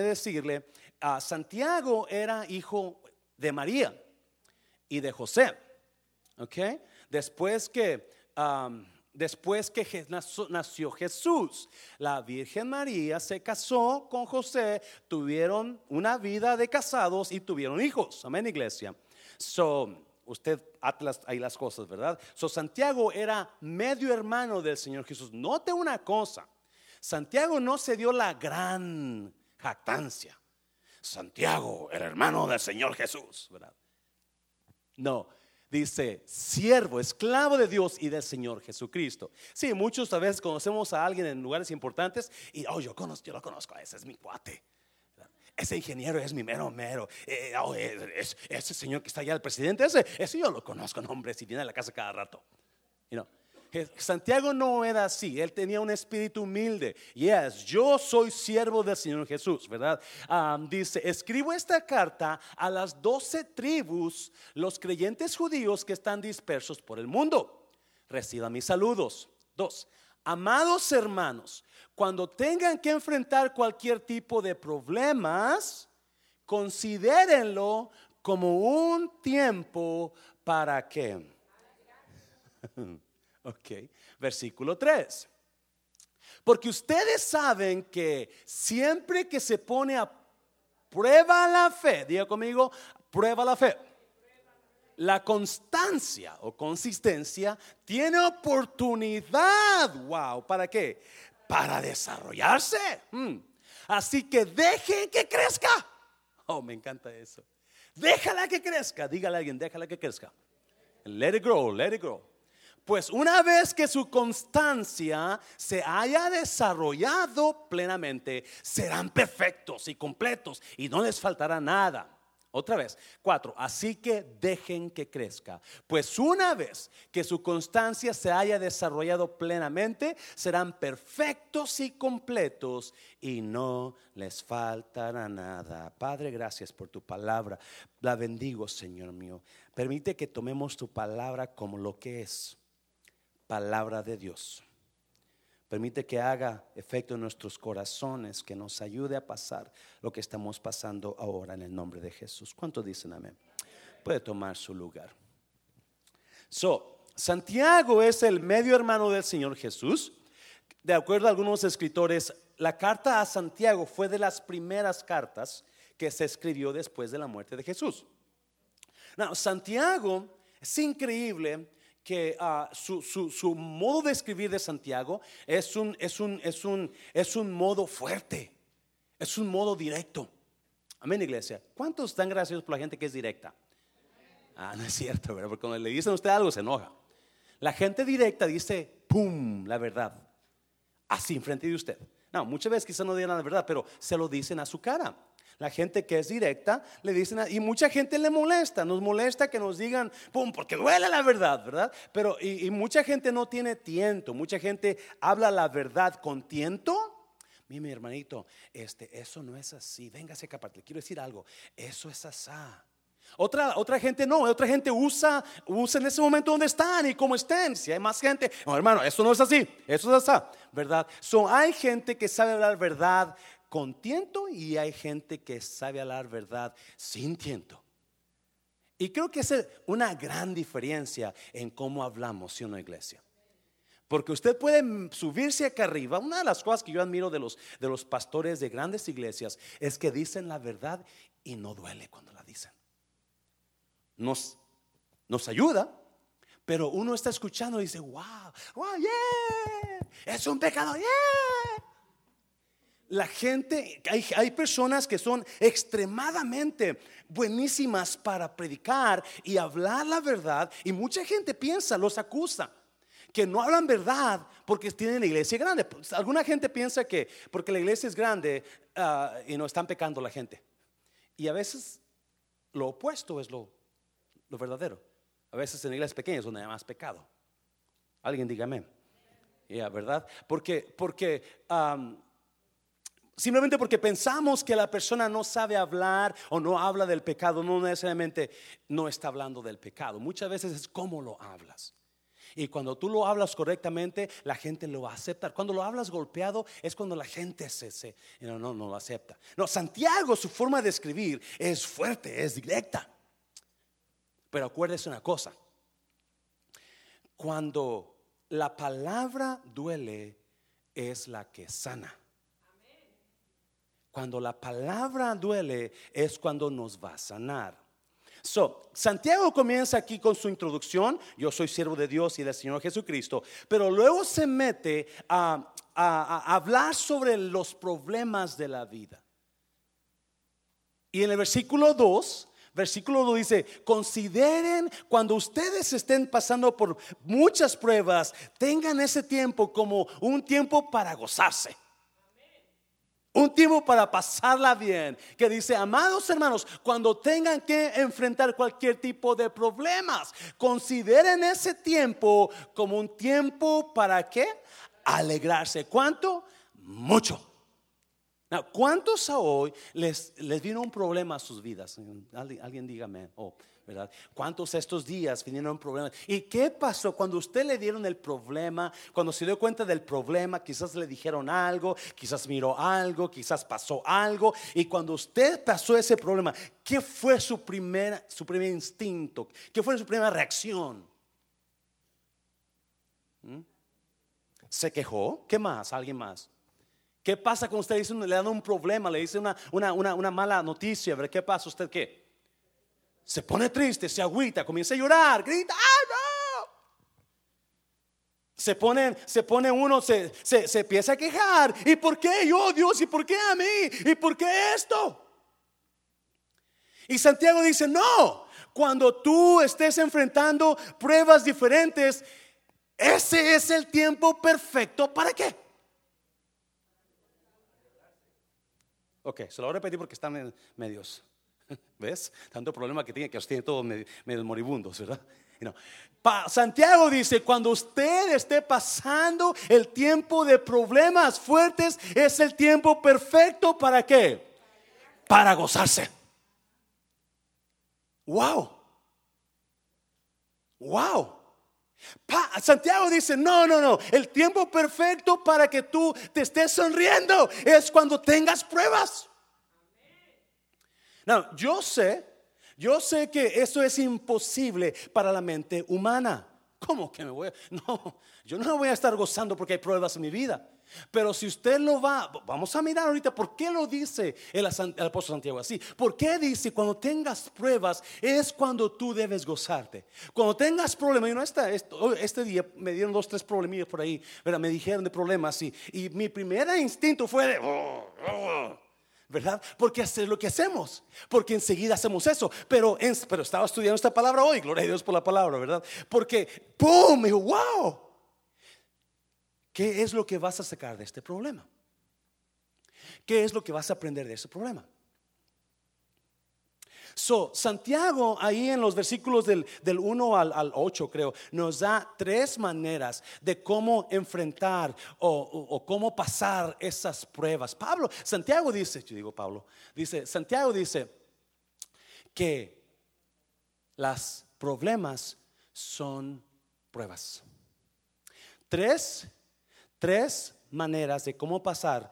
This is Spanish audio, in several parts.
decirle, a Santiago era hijo de María y de José. ¿Ok? Después que, después que nació Jesús, la Virgen María se casó con José, tuvieron una vida de casados y tuvieron hijos. Amén, iglesia. So, usted atlas ahí las cosas, ¿verdad? So, Santiago era medio hermano del Señor Jesús. Note una cosa. Santiago no se dio la gran jactancia. Santiago, el hermano del Señor Jesús, ¿verdad? No, dice siervo, esclavo de Dios y del Señor Jesucristo. Sí, muchos a veces conocemos a alguien en lugares importantes y, oh, yo, conozco, yo lo conozco, ese es mi cuate. Ese ingeniero es mi mero mero. Eh, oh, ese señor que está allá, el presidente, ese, ese yo lo conozco, hombre, si viene a la casa cada rato. You know, Santiago no era así, él tenía un espíritu humilde. Yes, yo soy siervo del Señor Jesús, ¿verdad? dice, escribo esta carta a las doce tribus, los creyentes judíos que están dispersos por el mundo. Reciba mis saludos. Dos, amados hermanos, cuando tengan que enfrentar cualquier tipo de problemas, considérenlo como un tiempo para que... Ok, versículo 3. Porque ustedes saben que siempre que se pone a prueba la fe, diga conmigo, prueba la fe. La constancia o consistencia tiene oportunidad, wow, ¿para qué? Para desarrollarse. Hmm. Así que dejen que crezca. Oh, me encanta eso. Déjala que crezca. Dígale a alguien, déjala que crezca. Let it grow, let it grow. Pues una vez que su constancia se haya desarrollado plenamente, serán perfectos y completos y no les faltará nada. Otra vez, cuatro, así que dejen que crezca. Pues una vez que su constancia se haya desarrollado plenamente, serán perfectos y completos y no les faltará nada. Padre, gracias por tu palabra. La bendigo, Señor mío. Permite que tomemos tu palabra como lo que es palabra de Dios. Permite que haga efecto en nuestros corazones, que nos ayude a pasar lo que estamos pasando ahora en el nombre de Jesús. ¿Cuánto dicen amén? Puede tomar su lugar. So, Santiago es el medio hermano del Señor Jesús. De acuerdo a algunos escritores, la carta a Santiago fue de las primeras cartas que se escribió después de la muerte de Jesús. Now, Santiago es increíble que ah, su, modo de escribir de Santiago es un, es, un, es, un, es un modo fuerte, es un modo directo. Amén, iglesia. ¿Cuántos están graciosos por la gente que es directa? Ah, no es cierto, ¿verdad? Porque cuando le dicen a usted algo se enoja. La gente directa dice, ¡pum!, la verdad. Así enfrente de usted. No, muchas veces quizás no digan la verdad, pero se lo dicen a su cara. La gente que es directa le dicen, y mucha gente le molesta, nos molesta que nos digan, pum, porque duele la verdad, ¿verdad? Pero, y, mucha gente no tiene tiento, mucha gente habla la verdad con tiento. Mi, hermanito, este, eso no es así. Véngase acá, le quiero decir algo. Eso es asá. Otra, otra gente no, otra gente usa, usa en ese momento donde están y como estén. Si hay más gente, no, hermano, eso no es así, eso es así, ¿verdad? So, hay gente que sabe hablar verdad con tiento y hay gente que sabe hablar verdad sin tiento. Y creo que es una gran diferencia en cómo hablamos en una iglesia. Porque usted puede subirse acá arriba. Una de las cosas que yo admiro de los, de los pastores de grandes iglesias es que dicen la verdad y no duele cuando la dicen. Nos, nos ayuda, pero uno está escuchando y dice, wow, wow, yeah, es un pecado, yeah la gente, hay, personas que son extremadamente buenísimas para predicar y hablar la verdad y mucha gente piensa, los acusa que no hablan verdad porque tienen la iglesia grande. Alguna gente piensa que porque la iglesia es grande ah, y no están pecando la gente. Y a veces lo opuesto es lo, verdadero. A veces en la iglesia pequeña es donde hay más pecado. Alguien dígame. Ya, ¿verdad? Porque, porque Simplemente porque pensamos que la persona no sabe hablar o no habla del pecado, no necesariamente no está hablando del pecado. Muchas veces es cómo lo hablas. Y cuando tú lo hablas correctamente, la gente lo va a aceptar. Cuando lo hablas golpeado, es cuando la gente se, se no, no, no lo acepta. No, Santiago, su forma de escribir es fuerte, es directa. Pero acuérdese una cosa. Cuando la palabra duele, es la que sana. Cuando la palabra duele, es cuando nos va a sanar. So, Santiago comienza aquí con su introducción, yo soy siervo de Dios y del Señor Jesucristo, pero luego se mete a, hablar sobre los problemas de la vida. Y en el versículo 2, versículo 2 dice, consideren cuando ustedes estén pasando por muchas pruebas, tengan ese tiempo como un tiempo para gozarse. Un tiempo para pasarla bien. Que dice, amados hermanos, cuando tengan que enfrentar cualquier tipo de problemas, consideren ese tiempo como un tiempo para qué? Alegrarse. ¿Cuánto? Mucho. ¿Cuántos a hoy les, les vino un problema a sus vidas? Alguien, dígame. Oh, ¿verdad? ¿Cuántos estos días vinieron problemas? ¿Y qué pasó cuando usted le dieron el problema? Cuando se dio cuenta del problema, quizás le dijeron algo, quizás miró algo, quizás pasó algo. Y cuando usted pasó ese problema, ¿qué fue su, primera, su primer instinto? ¿Qué fue su primera reacción? ¿Mm? ¿Se quejó? ¿Qué más? ¿Alguien más? ¿Qué pasa cuando usted dice, le dan un problema, le dice una, mala noticia? ¿Qué pasa? ¿Usted qué? Se pone triste, se agüita, comienza a llorar, grita, ¡ah, no! Se pone, se pone uno, se, se, se empieza a quejar. ¿Y por qué yo, Dios? ¿Y por qué a mí? ¿Y por qué esto? Y Santiago dice, no, cuando tú estés enfrentando pruebas diferentes, ese es el tiempo perfecto. ¿Para qué? Ok, se lo voy a repetir porque están medios. ¿Ves? Tanto problema que tiene que os tiene todos medio, moribundos, ¿verdad? Santiago dice, cuando usted esté pasando el tiempo de problemas fuertes, es el tiempo perfecto para qué? Para gozarse. Wow. Wow. Santiago dice, no, no, no, el tiempo perfecto para que tú te estés sonriendo es cuando tengas pruebas. No, yo sé, yo sé que eso es imposible para la mente humana. ¿Cómo que me voy a.? No, yo no voy a estar gozando porque hay pruebas en mi vida. Pero si usted lo va, vamos a mirar ahorita por qué lo dice el, apóstol Santiago así. ¿Por qué dice cuando tengas pruebas es cuando tú debes gozarte? Cuando tengas problemas, y no está, este día me dieron dos, tres problemillas por ahí, me dijeron de problemas y, y mi primer instinto fue de, ¿verdad? Porque es lo que hacemos, porque enseguida hacemos eso. Pero, pero estaba estudiando esta palabra hoy, gloria a Dios por la palabra, ¿verdad? Porque, ¡pum! Me dijo, wow. ¿Qué es lo que vas a sacar de este problema? ¿Qué es lo que vas a aprender de ese problema? So, Santiago, ahí en los versículos del, del 1 al, al, 8, creo, nos da tres maneras de cómo enfrentar o, cómo pasar esas pruebas. Pablo, Santiago dice, yo digo Pablo, dice, Santiago dice que las problemas son pruebas. Tres, tres maneras de cómo pasar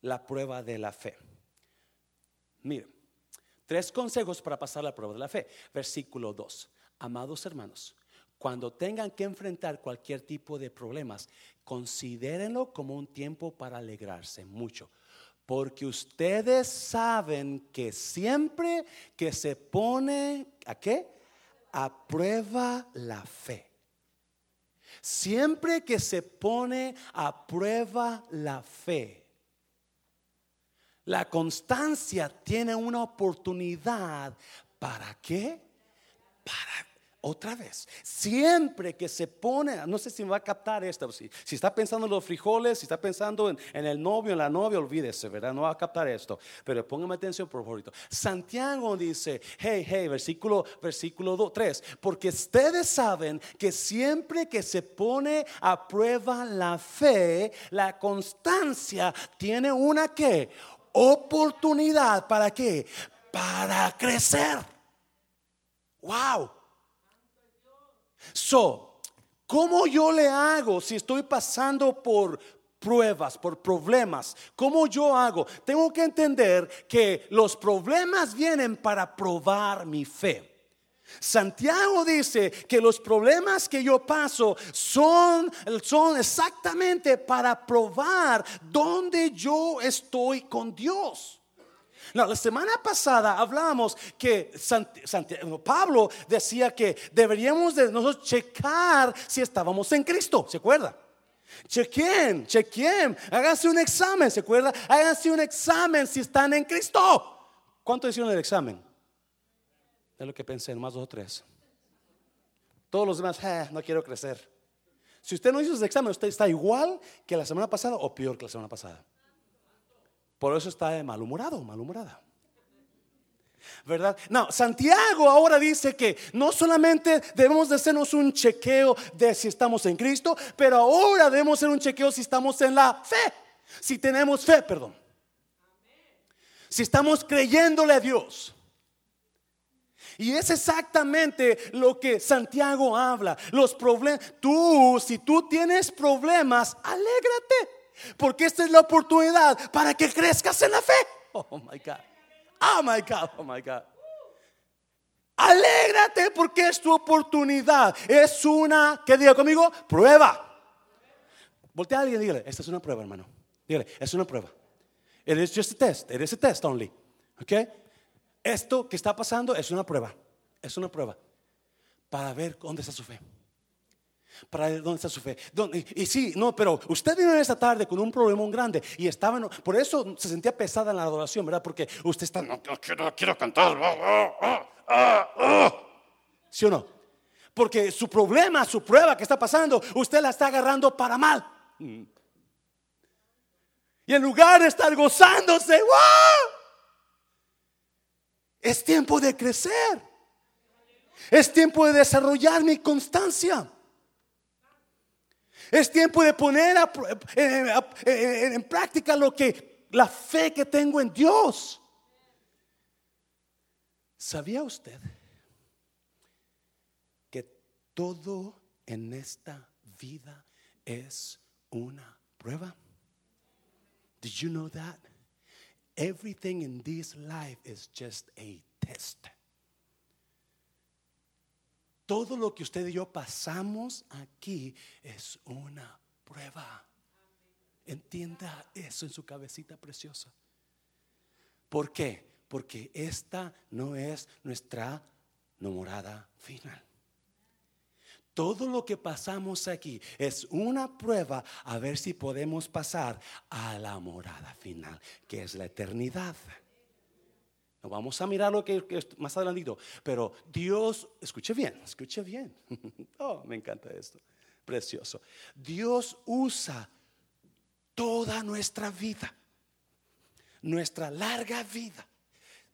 la prueba de la fe. Mire, Tres consejos para pasar la prueba de la fe. Versículo 2. Amados hermanos, cuando tengan que enfrentar cualquier tipo de problemas, considérenlo como un tiempo para alegrarse mucho. Porque ustedes saben que siempre que se pone, ¿a qué? A prueba la fe. Siempre que se pone a prueba la fe la constancia tiene una oportunidad. ¿Para qué? Para otra vez. Siempre que se pone, no sé si me va a captar esto, si, está pensando en los frijoles, si está pensando en, el novio, en la novia, olvídese, ¿verdad? No va a captar esto. Pero póngame atención, por favor. Santiago dice, hey, hey, versículo, versículo 3, porque ustedes saben que siempre que se pone a prueba la fe, la constancia tiene una que oportunidad para qué? Para crecer. Wow. So, ¿Cómo yo le hago si estoy pasando por pruebas, por problemas? ¿Cómo yo hago? Tengo que entender que los problemas vienen para probar mi fe. Santiago dice que los problemas que yo paso son, son exactamente para probar dónde yo estoy con Dios. La semana pasada hablamos que Pablo decía que deberíamos de nosotros checar si estábamos en Cristo, ¿se acuerda? Chequen, chequen, háganse un examen, ¿se acuerda? Háganse un examen si están en Cristo. ¿Cuánto hicieron el examen? Es lo que pensé, más dos o tres. Todos los demás, eh, no quiero crecer. Si usted no hizo ese examen, usted está igual que la semana pasada o peor que la semana pasada. Por eso está malhumorado, malhumorada. ¿Verdad? No, Santiago ahora dice que no solamente debemos de hacernos un chequeo de si estamos en Cristo, pero ahora debemos hacer un chequeo si estamos en la fe. Si tenemos fe, perdón. Si estamos creyéndole a Dios. Y es exactamente lo que Santiago habla. Los problemas, tú, si tú tienes problemas, alégrate. Porque esta es la oportunidad para que crezcas en la fe. Oh my God. Oh my God. Oh my God. Alégrate porque es tu oportunidad. Es una, ¿qué diga conmigo? Prueba. Voltea a alguien y dígale, esta es una prueba, hermano. Dígale, es una prueba. It is just a test. It is a test only. Okay? Esto que está pasando es una prueba, es una prueba para ver dónde está su fe. Para dónde está su fe. Y, sí, no, pero usted vino esta tarde con un problema grande y estaba, por eso se sentía pesada en la adoración, ¿verdad? Porque usted está, no, quiero, cantar. Ah, ah, ah, ¿Sí o no? Porque su problema, su prueba que está pasando, usted la está agarrando para mal. Y en lugar de estar gozándose. Es tiempo de crecer. Es tiempo de desarrollar mi constancia. Es tiempo de poner en, práctica lo que la fe que tengo en Dios. ¿Sabía usted que todo en esta vida es una prueba? Did you know that? Everything in this life is just a test. Todo lo que usted y yo pasamos aquí es una prueba. Entienda eso en su cabecita preciosa. ¿Por qué? Porque esta no es nuestra morada final. Todo lo que pasamos aquí es una prueba a ver si podemos pasar a la morada final, que es la eternidad. Vamos a mirar lo que, es más adelantito. Pero Dios, escuche bien, escuche bien. Oh, me encanta esto. Precioso. Dios usa toda nuestra vida, nuestra larga vida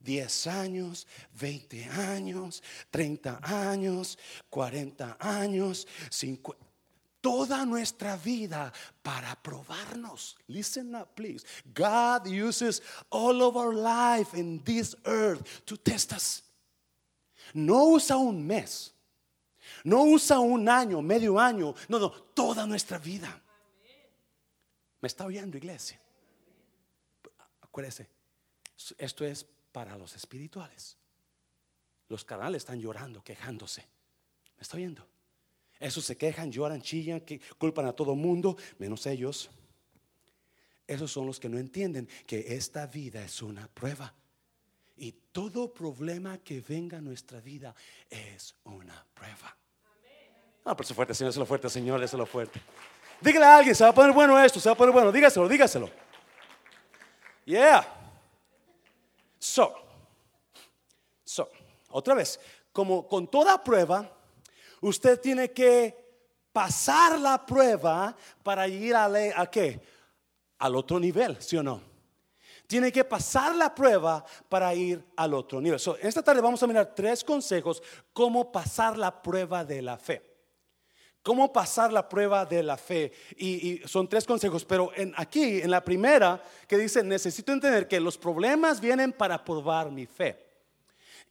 10 años, 20 años, 30 años, 40 años, 50 toda nuestra vida para probarnos. Listen up, please. God uses all of our life in this earth to test us. No usa un mes, no usa un año, medio año, no, no, toda nuestra vida. ¿Me está oyendo, iglesia? Acuérdese, esto es para los espirituales. Los canales están llorando, quejándose. ¿Me está oyendo? Esos se quejan, lloran, chillan, que culpan a todo mundo, menos ellos. Esos son los que no entienden que esta vida es una prueba. Y todo problema que venga a nuestra vida es una prueba. Ah, pero eso fuerte, Señor, eso fuerte, Señor, eso fuerte. Dígale a alguien, se va a poner bueno esto, se va a poner bueno, dígaselo, dígaselo. Yeah. So, so, otra vez, como con toda prueba, usted tiene que pasar la prueba para ir a, a qué? Al otro nivel, ¿sí o no? Tiene que pasar la prueba para ir al otro nivel. So, esta tarde vamos a mirar tres consejos cómo pasar la prueba de la fe. ¿Cómo pasar la prueba de la fe? Y, son tres consejos, pero en, aquí, en la primera, que dice, necesito entender que los problemas vienen para probar mi fe.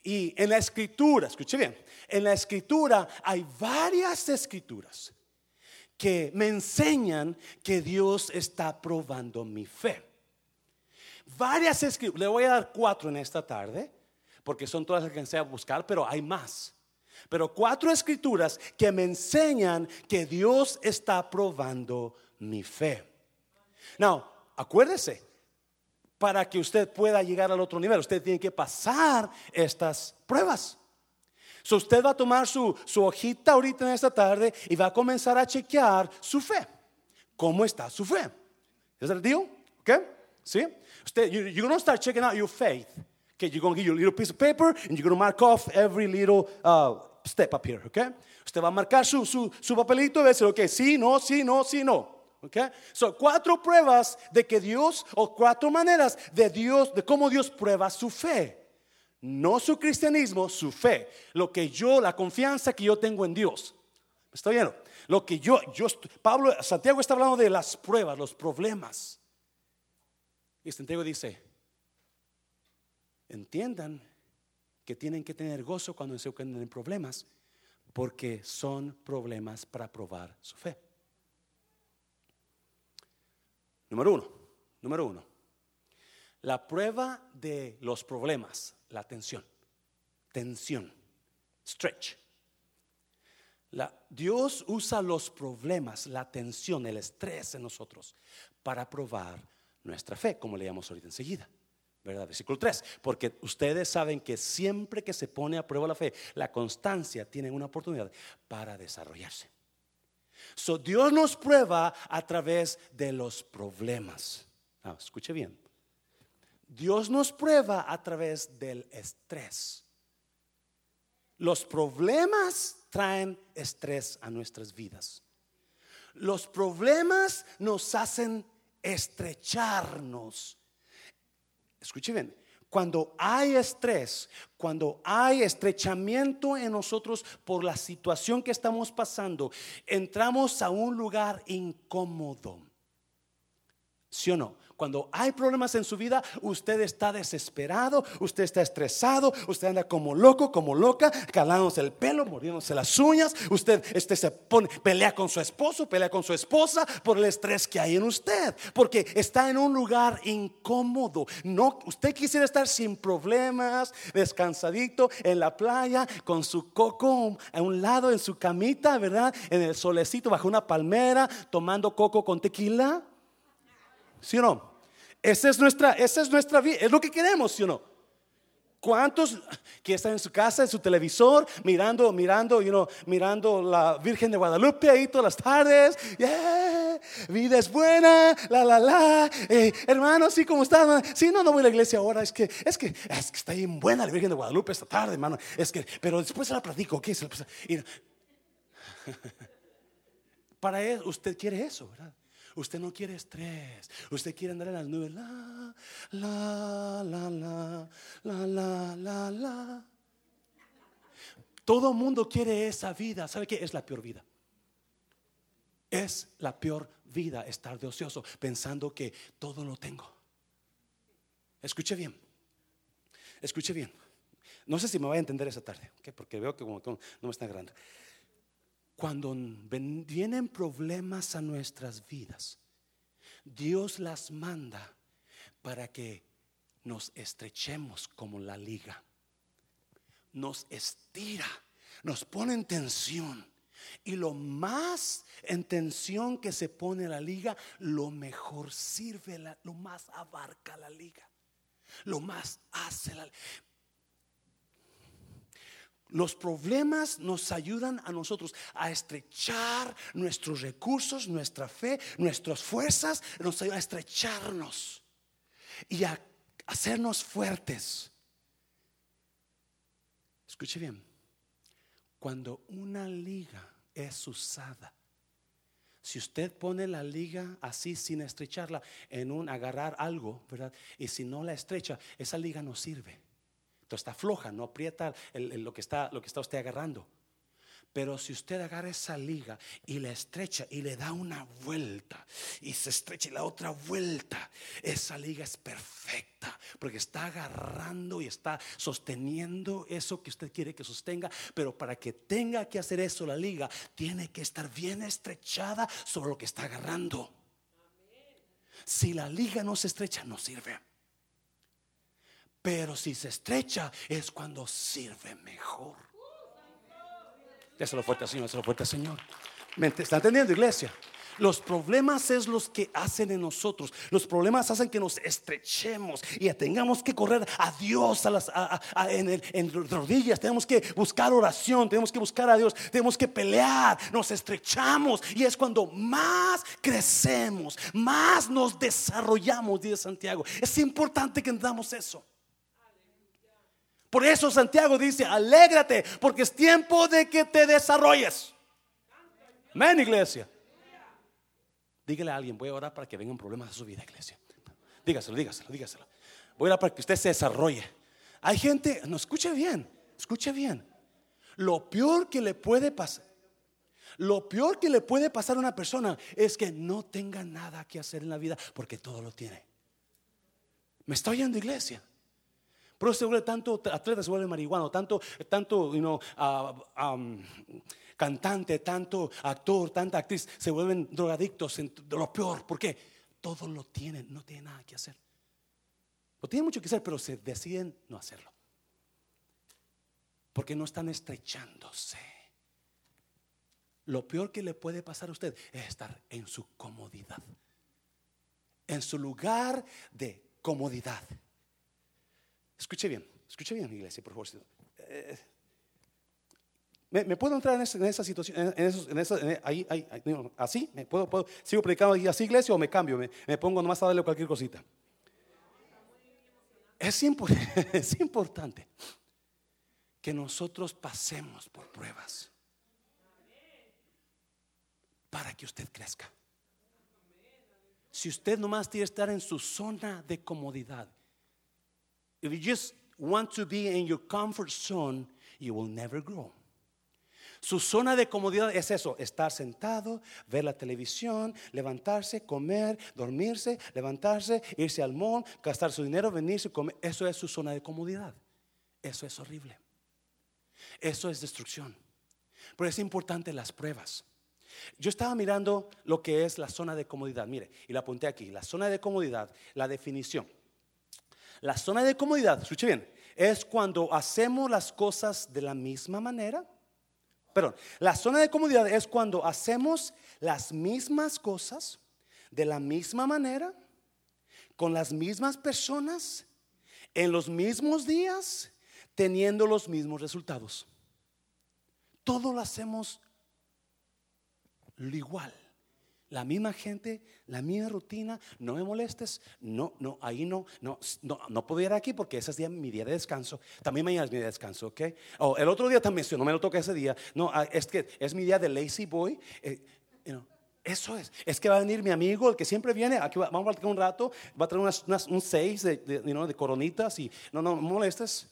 Y en la escritura, escuche bien, en la escritura hay varias escrituras que me enseñan que Dios está probando mi fe. Varias escrituras, le voy a dar cuatro en esta tarde, porque son todas las que se a buscar, pero hay más. Pero cuatro escrituras que me enseñan que Dios está probando mi fe. Now, acuérdese, para que usted pueda llegar al otro nivel, usted tiene que pasar estas pruebas. So usted va a tomar su, su hojita ahorita en esta tarde y va a comenzar a chequear su fe. ¿Cómo está su fe? ¿Es el deal? ¿Ok? ¿Sí? Usted, you, you're going to start checking out your faith. Okay, you're going to get your little piece of paper and you're going to mark off every little uh, step up here. Okay? Usted va a marcar su, su, su papelito y va a decir, ok, sí, no, sí, no, sí, no. Okay? So, cuatro pruebas de que Dios, o cuatro maneras de Dios, de cómo Dios prueba su fe. No su cristianismo, su fe. Lo que yo, la confianza que yo tengo en Dios. ¿Está bien? Lo que yo, yo, Pablo, Santiago está hablando de las pruebas, los problemas. Y Santiago dice, entiendan que tienen que tener gozo cuando se encuentran en problemas, porque son problemas para probar su fe. Número uno, número uno, la prueba de los problemas, la tensión, tensión, stretch. Dios usa los problemas, la tensión, el estrés en nosotros para probar nuestra fe, como leíamos ahorita enseguida. ¿Verdad? Versículo 3. Porque ustedes saben que siempre que se pone a prueba la fe, la constancia tiene una oportunidad para desarrollarse. So, Dios nos prueba a través de los problemas. Ah, escuche bien. Dios nos prueba a través del estrés. Los problemas traen estrés a nuestras vidas. Los problemas nos hacen estrecharnos. Escuche bien, cuando hay estrés, cuando hay estrechamiento en nosotros por la situación que estamos pasando, entramos a un lugar incómodo. ¿Sí o no? Cuando hay problemas en su vida, usted está desesperado, usted está estresado, usted anda como loco, como loca, calándose el pelo, muriéndose las uñas, usted este, se pone, pelea con su esposo, pelea con su esposa por el estrés que hay en usted, porque está en un lugar incómodo. No, usted quisiera estar sin problemas, descansadito en la playa, con su coco a un lado en su camita, ¿verdad? En el solecito bajo una palmera, tomando coco con tequila. ¿Sí o no? Esa es nuestra, esa es nuestra vida, es lo que queremos, ¿sí o no? ¿Cuántos que están en su casa, en su televisor, mirando, mirando, you know, mirando la Virgen de Guadalupe ahí todas las tardes? Vida es buena, la, la, la. Eh, hermano, sí, ¿cómo estás? Sí, no, no voy a la iglesia ahora. Es que, es que, es que está bien buena la Virgen de Guadalupe esta tarde, hermano. Es que, pero después se la platico. Se Para él, usted quiere eso, ¿verdad? Usted no quiere estrés. Usted quiere andar en las nubes. La, la, la, la, la, la, la, la. Todo mundo quiere esa vida. ¿Sabe qué? Es la peor vida. Es la peor vida estar de ocioso pensando que todo lo tengo. Escuche bien. Escuche bien. No sé si me va a entender esa tarde, porque veo que no me está grande cuando vienen problemas a nuestras vidas, Dios las manda para que nos estrechemos como la liga. Nos estira, nos pone en tensión. Y lo más en tensión que se pone la liga, lo mejor sirve, lo más abarca la liga. Lo más hace la los problemas nos ayudan a nosotros a estrechar nuestros recursos, nuestra fe, nuestras fuerzas, nos ayudan a estrecharnos y a hacernos fuertes. Escuche bien, cuando una liga es usada, si usted pone la liga así sin estrecharla en un agarrar algo, ¿verdad? Y si no la estrecha, esa liga no sirve está floja, no aprieta lo, que está, lo que está usted agarrando. Pero si usted agarra esa liga y la estrecha y le da una vuelta y se estrecha y la otra vuelta, esa liga es perfecta porque está agarrando y está sosteniendo eso que usted quiere que sostenga. Pero para que tenga que hacer eso la liga, tiene que estar bien estrechada sobre lo que está agarrando. Si la liga no se estrecha, no sirve. Pero si se estrecha, es cuando sirve mejor. Déselo fuerte, Señor, déselo fuerte, Señor. ¿Me está entendiendo, iglesia? Los problemas es los que hacen en nosotros. Los problemas hacen que nos estrechemos y tengamos que correr a Dios a las, en, en, rodillas. Tenemos que buscar oración, tenemos que buscar a Dios, tenemos que pelear. Nos estrechamos y es cuando más crecemos, más nos desarrollamos, dice Santiago. Es importante que entendamos eso. Por eso Santiago dice, alégrate, porque es tiempo de que te desarrolles. Amén, iglesia. Dígale a alguien, voy a orar para que vengan problemas a su vida, iglesia. Dígaselo, dígaselo, dígaselo. Voy a orar para que usted se desarrolle. Hay gente, no escuche bien, escuche bien. Lo peor que le puede pasar, lo peor que le puede pasar a una persona es que no tenga nada que hacer en la vida porque todo lo tiene. ¿Me está oyendo, iglesia? Pero se vuelve tanto atleta, se vuelve marihuano, tanto, tanto, you ah, cantante, tanto actor, tanta actriz, se vuelven drogadictos, lo peor. ¿Por qué? Todo lo tienen, no tienen nada que hacer. Lo tienen mucho que hacer, pero se deciden no hacerlo. Porque no están estrechándose. Lo peor que le puede pasar a usted es estar en su comodidad. En su lugar de comodidad. Escuche bien, escuche bien, iglesia, por favor. Eh, ¿me, puedo entrar en esa, situación? Ahí, ahí, ¿Así? ¿Me puedo, ¿Sigo predicando así, iglesia, o me cambio? Me, me pongo nomás a darle cualquier cosita. Es, es importante que nosotros pasemos por pruebas para que usted crezca. Si usted nomás que estar en su zona de comodidad, If you just want to be in your comfort zone, you will never grow. Su zona de comodidad es eso, estar sentado, ver la televisión, levantarse, comer, dormirse, levantarse, irse al mall, gastar su dinero, venirse, comer. Eso es su zona de comodidad. Eso es horrible. Eso es destrucción. Pero es importante las pruebas. Yo estaba mirando lo que es la zona de comodidad. Mire, y la apunté aquí. La zona de comodidad, la definición. La zona de comodidad, escuche bien, es cuando hacemos las cosas de la misma manera. Perdón, la zona de comodidad es cuando hacemos las mismas cosas de la misma manera, con las mismas personas, en los mismos días, teniendo los mismos resultados. Todo lo hacemos igual la misma gente, la misma rutina, no me molestes, no, no, ahí no, no, no, no puedo ir aquí porque ese es día, mi día de descanso, también mañana es mi día de descanso, ¿ok? O el otro día también, si no me lo toca ese día, no, ah, es que es mi día de lazy boy, eh, eso es, es que va a venir mi amigo, el que siempre viene, aquí vamos a platicar un rato, va a traer un seis de, de, de coronitas y no, no, no me molestes.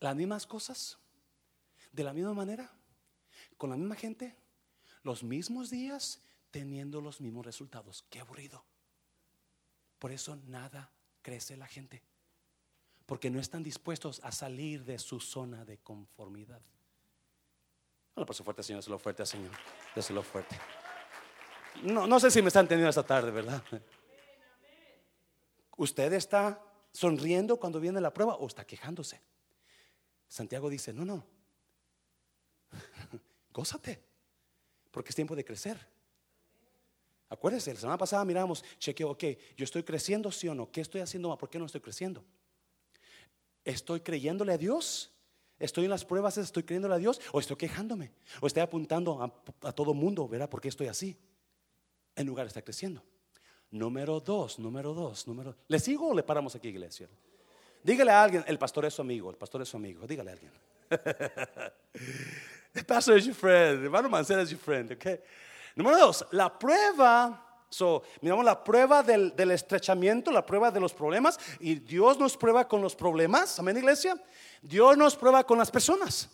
Las mismas cosas, de la misma manera con la misma gente, los mismos días, teniendo los mismos resultados. Qué aburrido. Por eso nada crece la gente. Porque no están dispuestos a salir de su zona de conformidad. Bueno, por su fuerte, Señor, lo fuerte, Señor. lo fuerte. No, no sé si me están entendiendo esta tarde, ¿verdad? ¿Usted está sonriendo cuando viene la prueba o está quejándose? Santiago dice, no, no, gózate, porque es tiempo de crecer. Acuérdese, la semana pasada miramos, chequeo, ok, yo estoy creciendo, sí o no, ¿qué estoy haciendo ¿Por qué no estoy creciendo? ¿Estoy creyéndole a Dios? ¿Estoy en las pruebas, estoy creyéndole a Dios? ¿O estoy quejándome? ¿O estoy apuntando a, todo mundo, ¿verdad? ¿Por qué estoy así? En lugar de estar creciendo. Número dos, número dos, número. ¿Le sigo o le paramos aquí, iglesia? Dígale a alguien, el pastor es su amigo, el pastor es su amigo, dígale a alguien. The pastor is your friend. hermano Mancera es your friend, okay? Número dos, la prueba So, miramos la prueba del, estrechamiento, la prueba de los problemas, y Dios nos prueba con los problemas. Amén, iglesia. Dios nos prueba con las personas.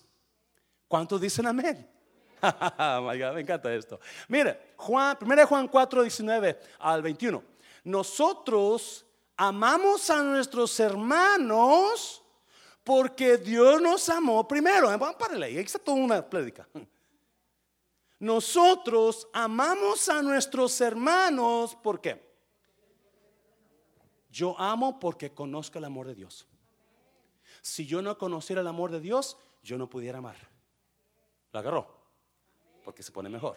¿Cuántos dicen amén? God, me encanta esto. Mire, Juan, 1 Juan 4, 19 al 21. Nosotros amamos a nuestros hermanos porque Dios nos amó primero. Vamos para ahí, está toda una prédica. Nosotros amamos a nuestros hermanos, ¿por qué? Yo amo porque conozco el amor de Dios. Si yo no conociera el amor de Dios, yo no pudiera amar. Lo agarró, porque se pone mejor.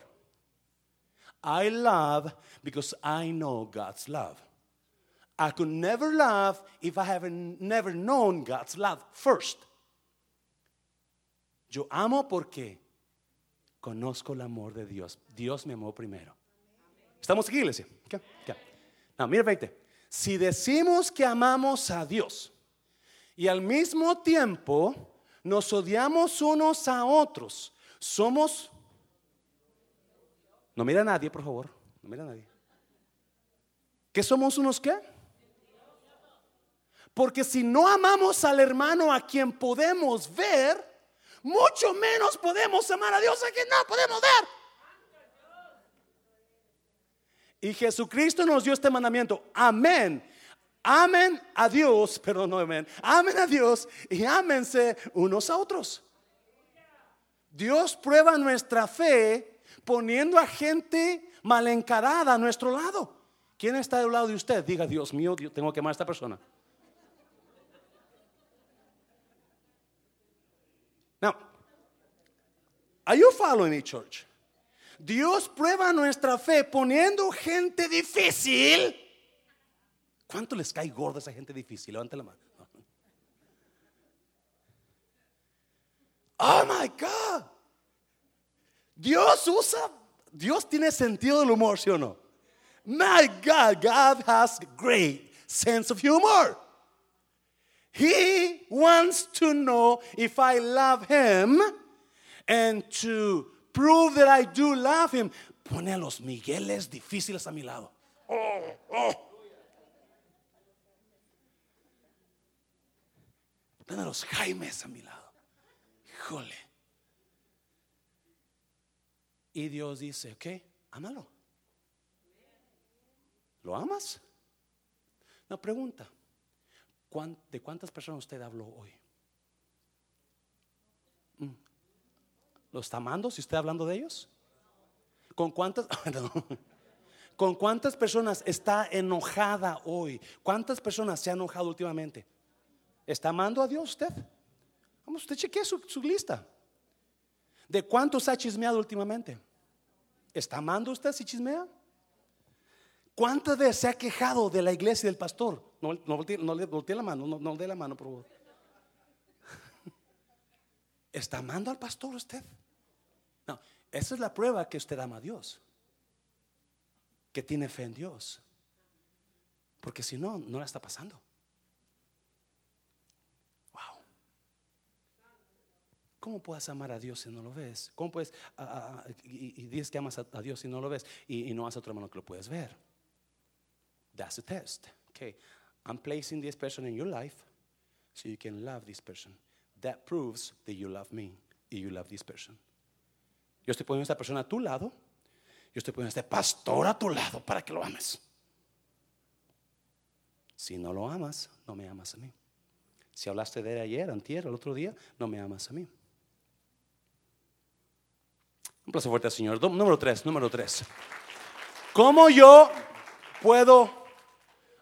I love because I know God's love. I could never love if I haven't never known God's love first. Yo amo porque conozco el amor de Dios. Dios me amó primero. ¿Estamos aquí, iglesia? Mira, veinte. Si decimos que amamos a Dios y al mismo tiempo nos odiamos unos a otros, somos... No mira a nadie, por favor. No mira a nadie. ¿Qué somos unos qué? Porque si no amamos al hermano a quien podemos ver, mucho menos podemos amar a Dios a quien no podemos ver. Y Jesucristo nos dio este mandamiento. Amén. Amen a Dios, perdón, no amén. Amen a Dios y ámense unos a otros. Dios prueba nuestra fe poniendo a gente mal encarada a nuestro lado. ¿Quién está del lado de usted? Diga, Dios mío, tengo que amar a esta persona. Now, are you following me, church? Dios prueba nuestra fe poniendo gente difícil. ¿Cuánto les cae gordo a esa gente difícil? Levante la mano. Oh my God. Dios usa, Dios tiene sentido del humor, ¿sí o no? My God, God has great sense of humor. He wants to know if I love him and to prove that I do love him. Pone a los Migueles difíciles a mi lado. Oh, oh. Pone a los Jaimes a mi lado. Híjole. Y Dios dice, ok, ámalo. ¿Lo amas? Una pregunta. ¿De cuántas personas usted habló hoy? Mm. ¿Lo está amando si está hablando de ellos? ¿Con cuántas? ¿Con cuántas personas está enojada hoy? ¿Cuántas personas se han enojado últimamente? ¿Está amando a Dios usted? Vamos, usted chequee su, su lista. ¿De cuántos ha chismeado últimamente? ¿Está amando usted si chismea? ¿Cuántas veces se ha quejado de la iglesia y del pastor? No, le voltee la mano, no, le dé la mano, por favor. ¿Está amando al pastor usted? No, esa es la prueba que usted ama a Dios. Que tiene fe en Dios. Porque si no, no la está pasando. Wow. ¿Cómo puedes amar a Dios si no lo ves? ¿Cómo puedes, y, dices que amas a, Dios si no lo ves y, y no a otro hermano que lo puedes ver? That's a test. Okay. I'm placing this person in your life so you can love this person. That proves that you love me y you love this person. Yo estoy poniendo esta persona a tu lado. Yo estoy poniendo este pastor a tu lado para que lo ames. Si no lo amas, no me amas a mí. Si hablaste de él ayer, antier, el otro día, no me amas a mí. Un placer fuerte al Señor. Número tres, número tres. ¿Cómo yo puedo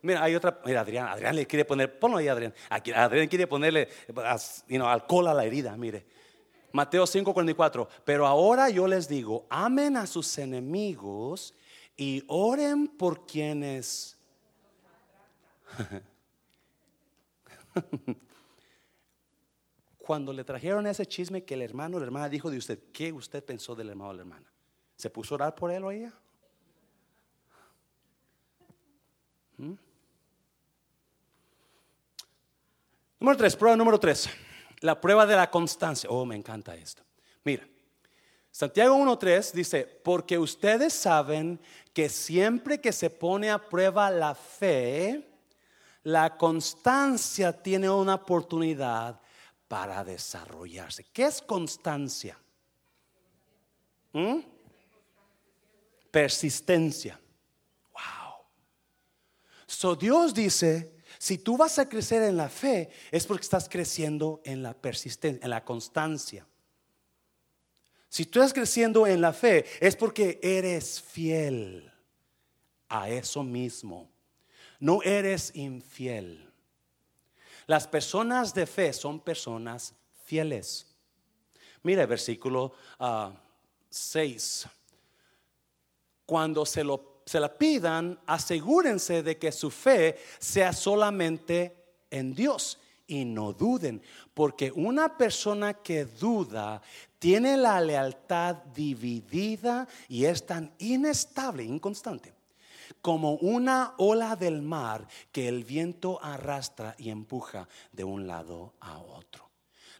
Mira, hay otra. Mira, Adrián, Adrián le quiere poner. Ponlo ahí, Adrián. Aquí, Adrián quiere ponerle alcohol a la herida. Mire. Mateo 5:44. Pero ahora yo les digo: amen a sus enemigos y oren por quienes. Cuando le trajeron ese chisme que el hermano o la hermana dijo de usted, ¿qué usted pensó del hermano o la hermana? ¿Se puso a orar por él o ella? ¿Mm? Número tres, prueba número tres. La prueba de la constancia. Oh, me encanta esto. Mira, Santiago 1.3 dice, porque ustedes saben que siempre que se pone a prueba la fe, la constancia tiene una oportunidad para desarrollarse. ¿Qué es constancia? ¿Mm? Persistencia. Wow. So Dios dice, si tú vas a crecer en la fe, es porque estás creciendo en la persistencia, en la constancia. Si tú estás creciendo en la fe, es porque eres fiel a eso mismo. No eres infiel. Las personas de fe son personas fieles. Mire, versículo 6. Ah, Cuando se, lo, se la pidan, asegúrense de que su fe sea solamente en Dios y no duden, porque una persona que duda tiene la lealtad dividida y es tan inestable, inconstante, como una ola del mar que el viento arrastra y empuja de un lado a otro.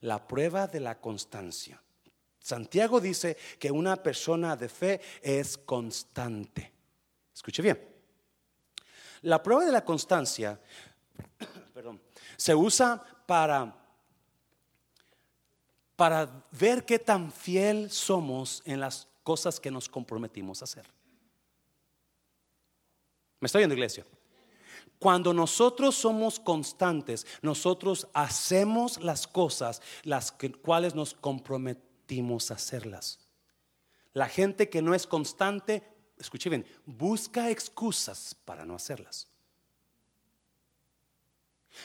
La prueba de la constancia. Santiago dice que una persona de fe es constante. Escuche bien. La prueba de la constancia se usa para para ver qué tan fiel somos en las cosas que nos comprometimos a hacer. ¿Me estoy viendo, iglesia? Cuando nosotros somos constantes, nosotros hacemos las cosas las cuales nos comprometimos a hacerlas. La gente que no es constante, escuche bien, busca excusas para no hacerlas.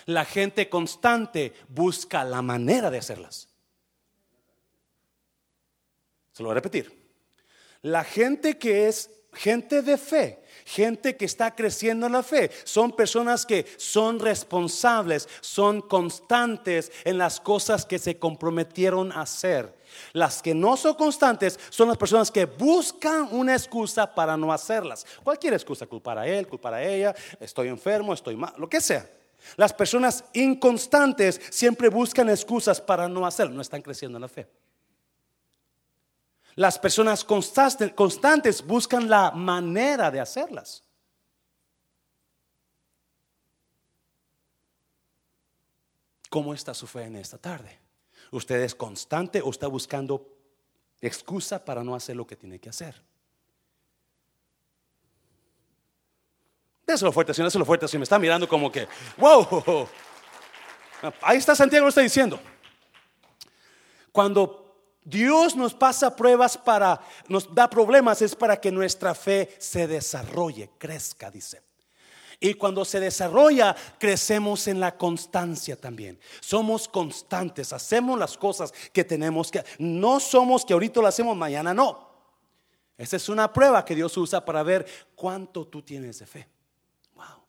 La gente constante busca la manera de hacerlas. Se lo voy a repetir. La gente que es gente de fe, gente que está creciendo en la fe, son personas que son responsables, son constantes en las cosas que se comprometieron a hacer. Las que no son constantes son las personas que buscan una excusa para no hacerlas. Cualquier excusa, culpar a él, culpar a ella, estoy enfermo, estoy mal, lo que sea. Las personas inconstantes siempre buscan excusas para no hacerlo, no están creciendo en la fe. Las personas constantes, buscan la manera de hacerlas. ¿Cómo está su fe en esta tarde? ¿Usted es constante o está buscando excusa para no hacer lo que tiene que hacer? Déselo fuerte, señor, déselo fuerte, si me está mirando como que, wow. Ahí está Santiago, lo está diciendo. Cuando Dios nos pasa pruebas para, nos da problemas, es para que nuestra fe se desarrolle, crezca, dice. Y cuando se desarrolla, crecemos en la constancia también. Somos constantes, hacemos las cosas que tenemos que. No somos que ahorita lo hacemos, mañana no. Esa es una prueba que Dios usa para ver cuánto tú tienes de fe. Wow.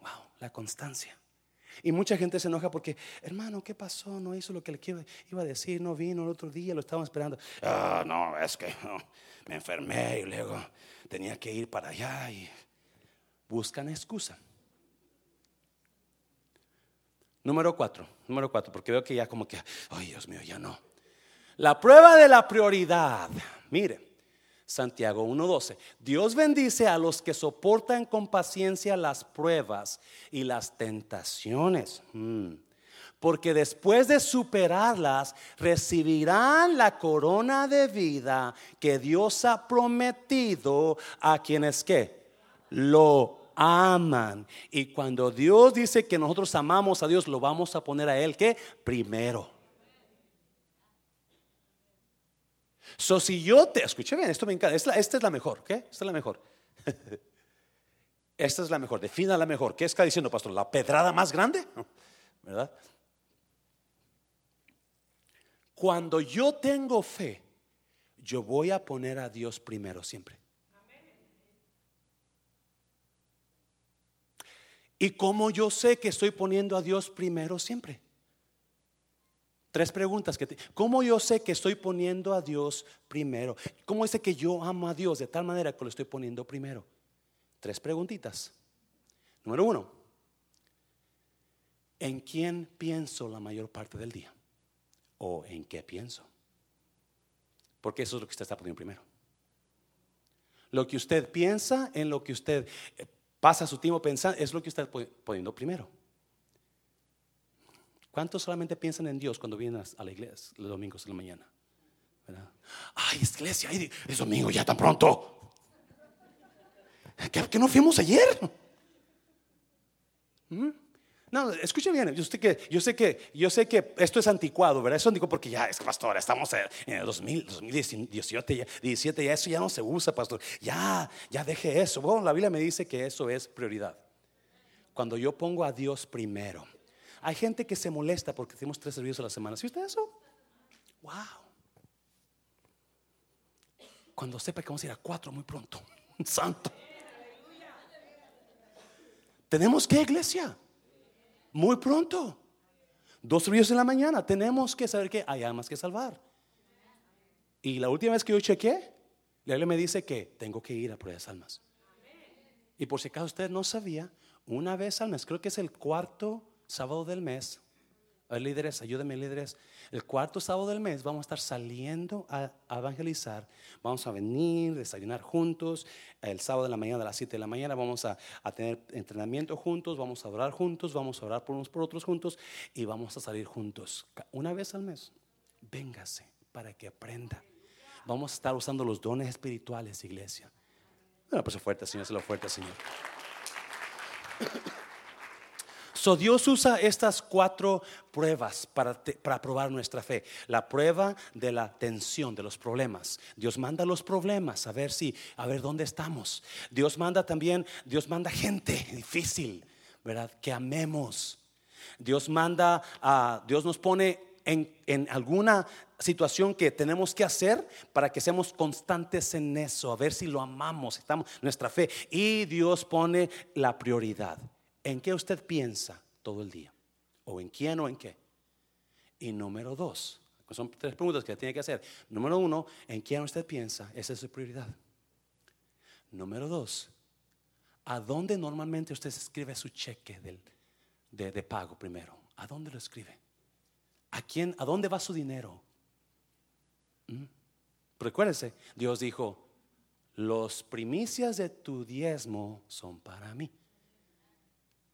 Wow, la constancia. Y mucha gente se enoja porque, hermano, ¿qué pasó? No hizo lo que le iba a decir, no vino el otro día, lo estábamos esperando. Ah, no, es que me enfermé y luego tenía que ir para allá y buscan excusa. Número cuatro, número cuatro, porque veo que ya como que, ay Dios mío, ya no. La prueba de la prioridad. Mire, Santiago 1.12. Dios bendice a los que soportan con paciencia las pruebas y las tentaciones. Mm. Porque después de superarlas, recibirán la corona de vida que Dios ha prometido a quienes que lo aman. Y cuando Dios dice que nosotros amamos a Dios, lo vamos a poner a Él que primero. So, si yo te, escuché bien, esto me encanta, esta, es la mejor, ¿qué? Esta es la mejor. esta es la mejor, defina la mejor. ¿Qué está diciendo, pastor? ¿La pedrada más grande? ¿Verdad? Cuando yo tengo fe, yo voy a poner a Dios primero siempre. ¿Y cómo yo sé que estoy poniendo a Dios primero siempre? Tres preguntas que ¿Cómo yo sé que estoy poniendo a Dios primero? ¿Cómo sé que yo amo a Dios de tal manera que lo estoy poniendo primero? Tres preguntitas. Número uno, ¿en quién pienso la mayor parte del día? ¿O en qué pienso? Porque eso es lo que usted está poniendo primero. Lo que usted piensa, en lo que usted eh, pasa su tiempo pensando, es lo que usted está poniendo primero. ¿Cuántos solamente piensan en Dios cuando vienen a la iglesia los domingos de la mañana? Ay, es iglesia, es domingo ya tan pronto. ¿Que, no fuimos ayer? ¿Mm? No, escuche bien, yo sé que, yo sé que, yo sé que esto es anticuado, ¿verdad? Eso digo porque ya es pastor, estamos en el 2000, 2017, ya, 17, ya eso ya no se usa, pastor. Ya, ya deje eso. Bueno, la Biblia me dice que eso es prioridad. Cuando yo pongo a Dios primero. Hay gente que se molesta porque tenemos tres servicios a la semana. ¿Sí usted eso? Wow. Cuando sepa que vamos a ir a cuatro muy pronto. Santo. Tenemos que iglesia. Muy pronto. Dos servicios en la mañana. Tenemos que saber que hay almas que salvar. Y la última vez que yo chequé, la Biblia me dice que tengo que ir a por esas almas. Y por si acaso usted no sabía, una vez al mes, creo que es el cuarto sábado del mes, líderes, ayúdenme líderes. El cuarto sábado del mes vamos a estar saliendo a, evangelizar. Vamos a venir, desayunar juntos. El sábado de la mañana a las 7 de la mañana vamos a, tener entrenamiento juntos, vamos a orar juntos, vamos a orar por unos por otros juntos y vamos a salir juntos. Una vez al mes, véngase para que aprenda. Vamos a estar usando los dones espirituales, iglesia. Una pues fuerte, Señor, se lo fuerte, Señor. So Dios usa estas cuatro pruebas para, para probar nuestra fe. La prueba de la tensión, de los problemas. Dios manda los problemas a ver si, a ver dónde estamos. Dios manda también, Dios manda gente difícil, ¿verdad? Que amemos. Dios manda, a Dios nos pone en, en, alguna situación que tenemos que hacer para que seamos constantes en eso, a ver si lo amamos, estamos nuestra fe. Y Dios pone la prioridad. ¿En qué usted piensa todo el día? ¿O en quién o en qué? Y número dos, son tres preguntas que tiene que hacer. Número uno, ¿en quién usted piensa? Esa es su prioridad. Número dos, ¿a dónde normalmente usted escribe su cheque de, pago primero? ¿A dónde lo escribe? ¿A quién? ¿A dónde va su dinero? ¿Mm? Recuérdese, Dios dijo, los primicias de tu diezmo son para mí.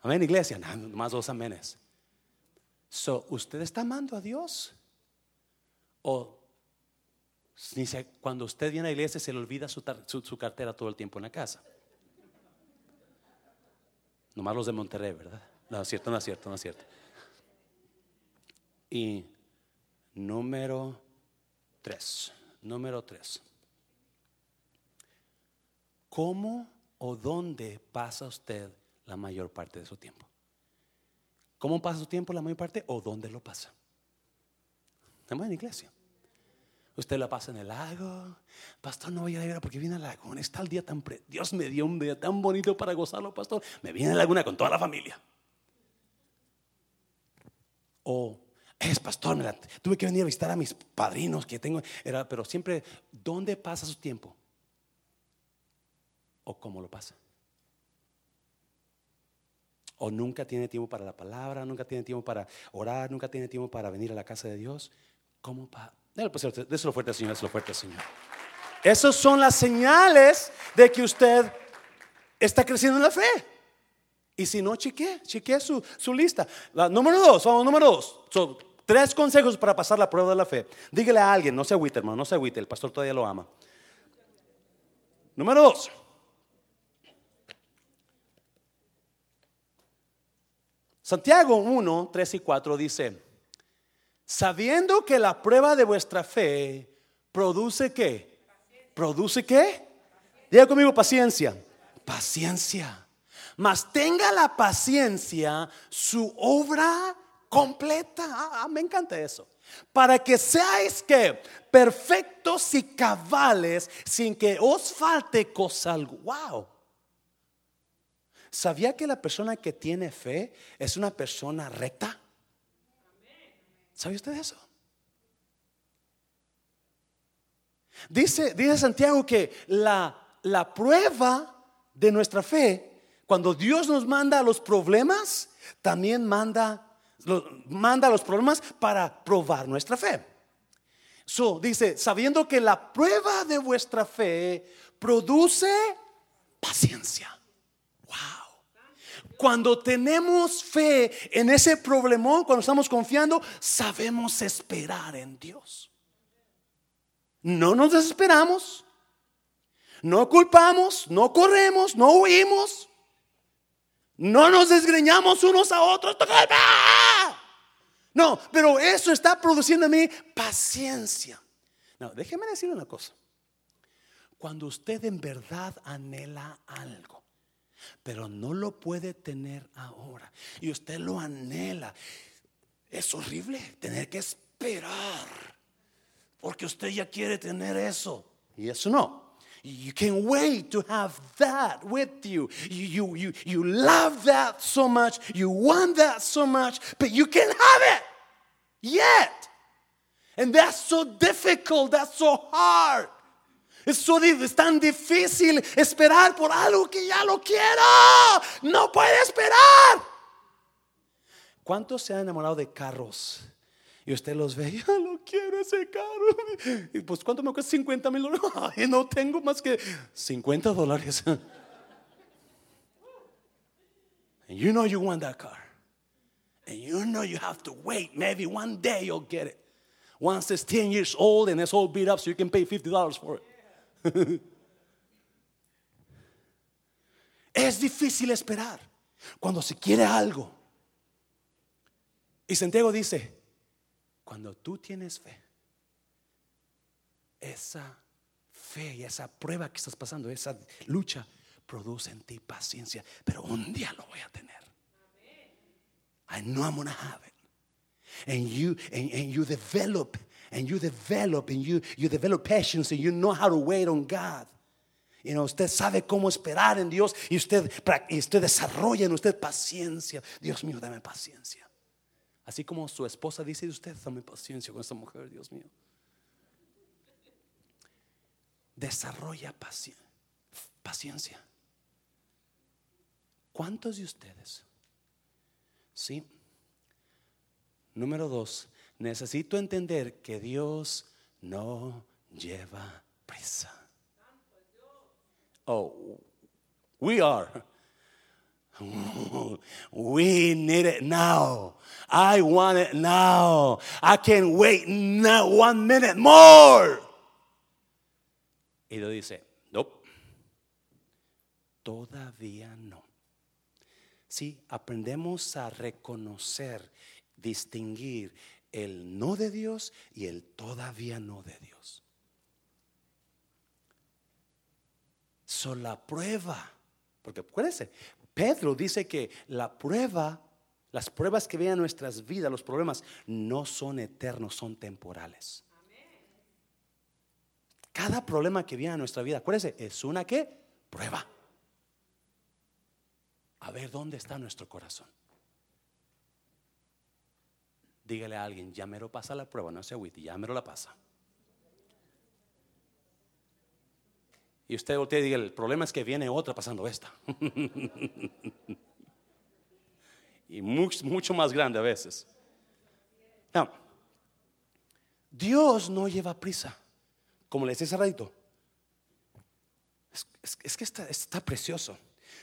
Amén, iglesia. más dos amenes. So, ¿usted está amando a Dios? O cuando usted viene a la iglesia se le olvida su, cartera todo el tiempo en la casa. Nomás los de Monterrey, ¿verdad? No es cierto, no es cierto, no es cierto. Y número tres, número tres. ¿Cómo o dónde pasa usted la mayor parte de su tiempo. ¿Cómo pasa su tiempo la mayor parte o dónde lo pasa? Estamos en iglesia. Usted la pasa en el lago. Pastor, no voy a ir porque viene al lago. Está el día tan... Dios me dio un día tan bonito para gozarlo, pastor. Me viene a la laguna con toda la familia. O es pastor, tuve que venir a visitar a mis padrinos que tengo. Era, pero siempre, ¿dónde pasa su tiempo? ¿O cómo lo pasa? O nunca tiene tiempo para la palabra, nunca tiene tiempo para orar, nunca tiene tiempo para venir a la casa de Dios. ¿Cómo para? Déselo fuerte, Señor, déselo fuerte, Señor. Esas son las señales de que usted está creciendo en la fe. Y si no, cheque, cheque su, su lista. La, número dos, vamos, número dos. Son tres consejos para pasar la prueba de la fe. Dígale a alguien, no se agüite, hermano, no se agüite, el pastor todavía lo ama. Número dos. Santiago 1, 3 y 4 dice, sabiendo que la prueba de vuestra fe produce qué? ¿Produce qué? Diga conmigo paciencia. Paciencia. Mas tenga la paciencia su obra completa. Ah, ah, me encanta eso. Para que seáis que perfectos y cabales sin que os falte cosa alguna. Wow. ¿Sabía que la persona que tiene fe es una persona recta? ¿Sabe usted eso? Dice, Santiago que la, la prueba de nuestra fe, cuando Dios nos manda los problemas, también manda, manda los problemas para probar nuestra fe. So, dice, sabiendo que la prueba de vuestra fe produce paciencia. Wow. Cuando tenemos fe en ese problemón, cuando estamos confiando, sabemos esperar en Dios. No nos desesperamos, no culpamos, no corremos, no huimos, no nos desgreñamos unos a otros. No, pero eso está produciendo en mí paciencia. No, déjeme decir una cosa. Cuando usted en verdad anhela algo, pero no lo puede tener ahora, y usted lo anhela, es horrible tener que esperar, porque usted ya quiere tener eso, y eso no. You can't wait to have that with you. You, you, you, you love that so much. You want that so much, but you can't have it yet. And that's so difficult. That's so hard. Es, es tan difícil esperar por algo que ya lo quiero. No puede esperar. ¿Cuántos se han enamorado de carros? Y usted los ve, ya lo quiero ese carro. Y pues, ¿cuánto me cuesta? 50 mil dólares. Ay, no tengo más que 50 dólares. And you know you want that car. And you know you have to wait. Maybe one day you'll get it. Once it's 10 years old and it's all beat up, so you can pay $50 for it. es difícil esperar cuando se quiere algo. Y Santiago dice, cuando tú tienes fe, esa fe y esa prueba que estás pasando, esa lucha, produce en ti paciencia. Pero un día lo voy a tener. I know I'm gonna have it. And you and, and you develop and you develop and you you develop patience and you know how to wait on God. You know, usted sabe cómo esperar en Dios y usted, usted desarrolla en usted paciencia. Dios mío, dame paciencia. Así como su esposa dice, usted dame paciencia con esta mujer, Dios mío. Desarrolla paciencia. ¿Cuántos de ustedes? Sí. Número dos, necesito entender que Dios no lleva prisa. Oh, we are. We need it now. I want it now. I can't wait now one minute more. Y Dios dice, nope. Todavía no. Si aprendemos a reconocer, distinguir el no de Dios y el todavía no de Dios. Son la prueba. Porque acuérdense, Pedro dice que la prueba, las pruebas que vean nuestras vidas, los problemas, no son eternos, son temporales. Cada problema que viene a nuestra vida, acuérdense, es una que prueba. A ver dónde está nuestro corazón. Dígale a alguien, ya mero pasa la prueba, no se agüite, ya mero la pasa. Y usted voltea y diga, el problema es que viene otra pasando esta. y mucho, mucho, más grande a veces. Dios no lleva prisa. Como le decía hace ratito. Es, que está, está precioso.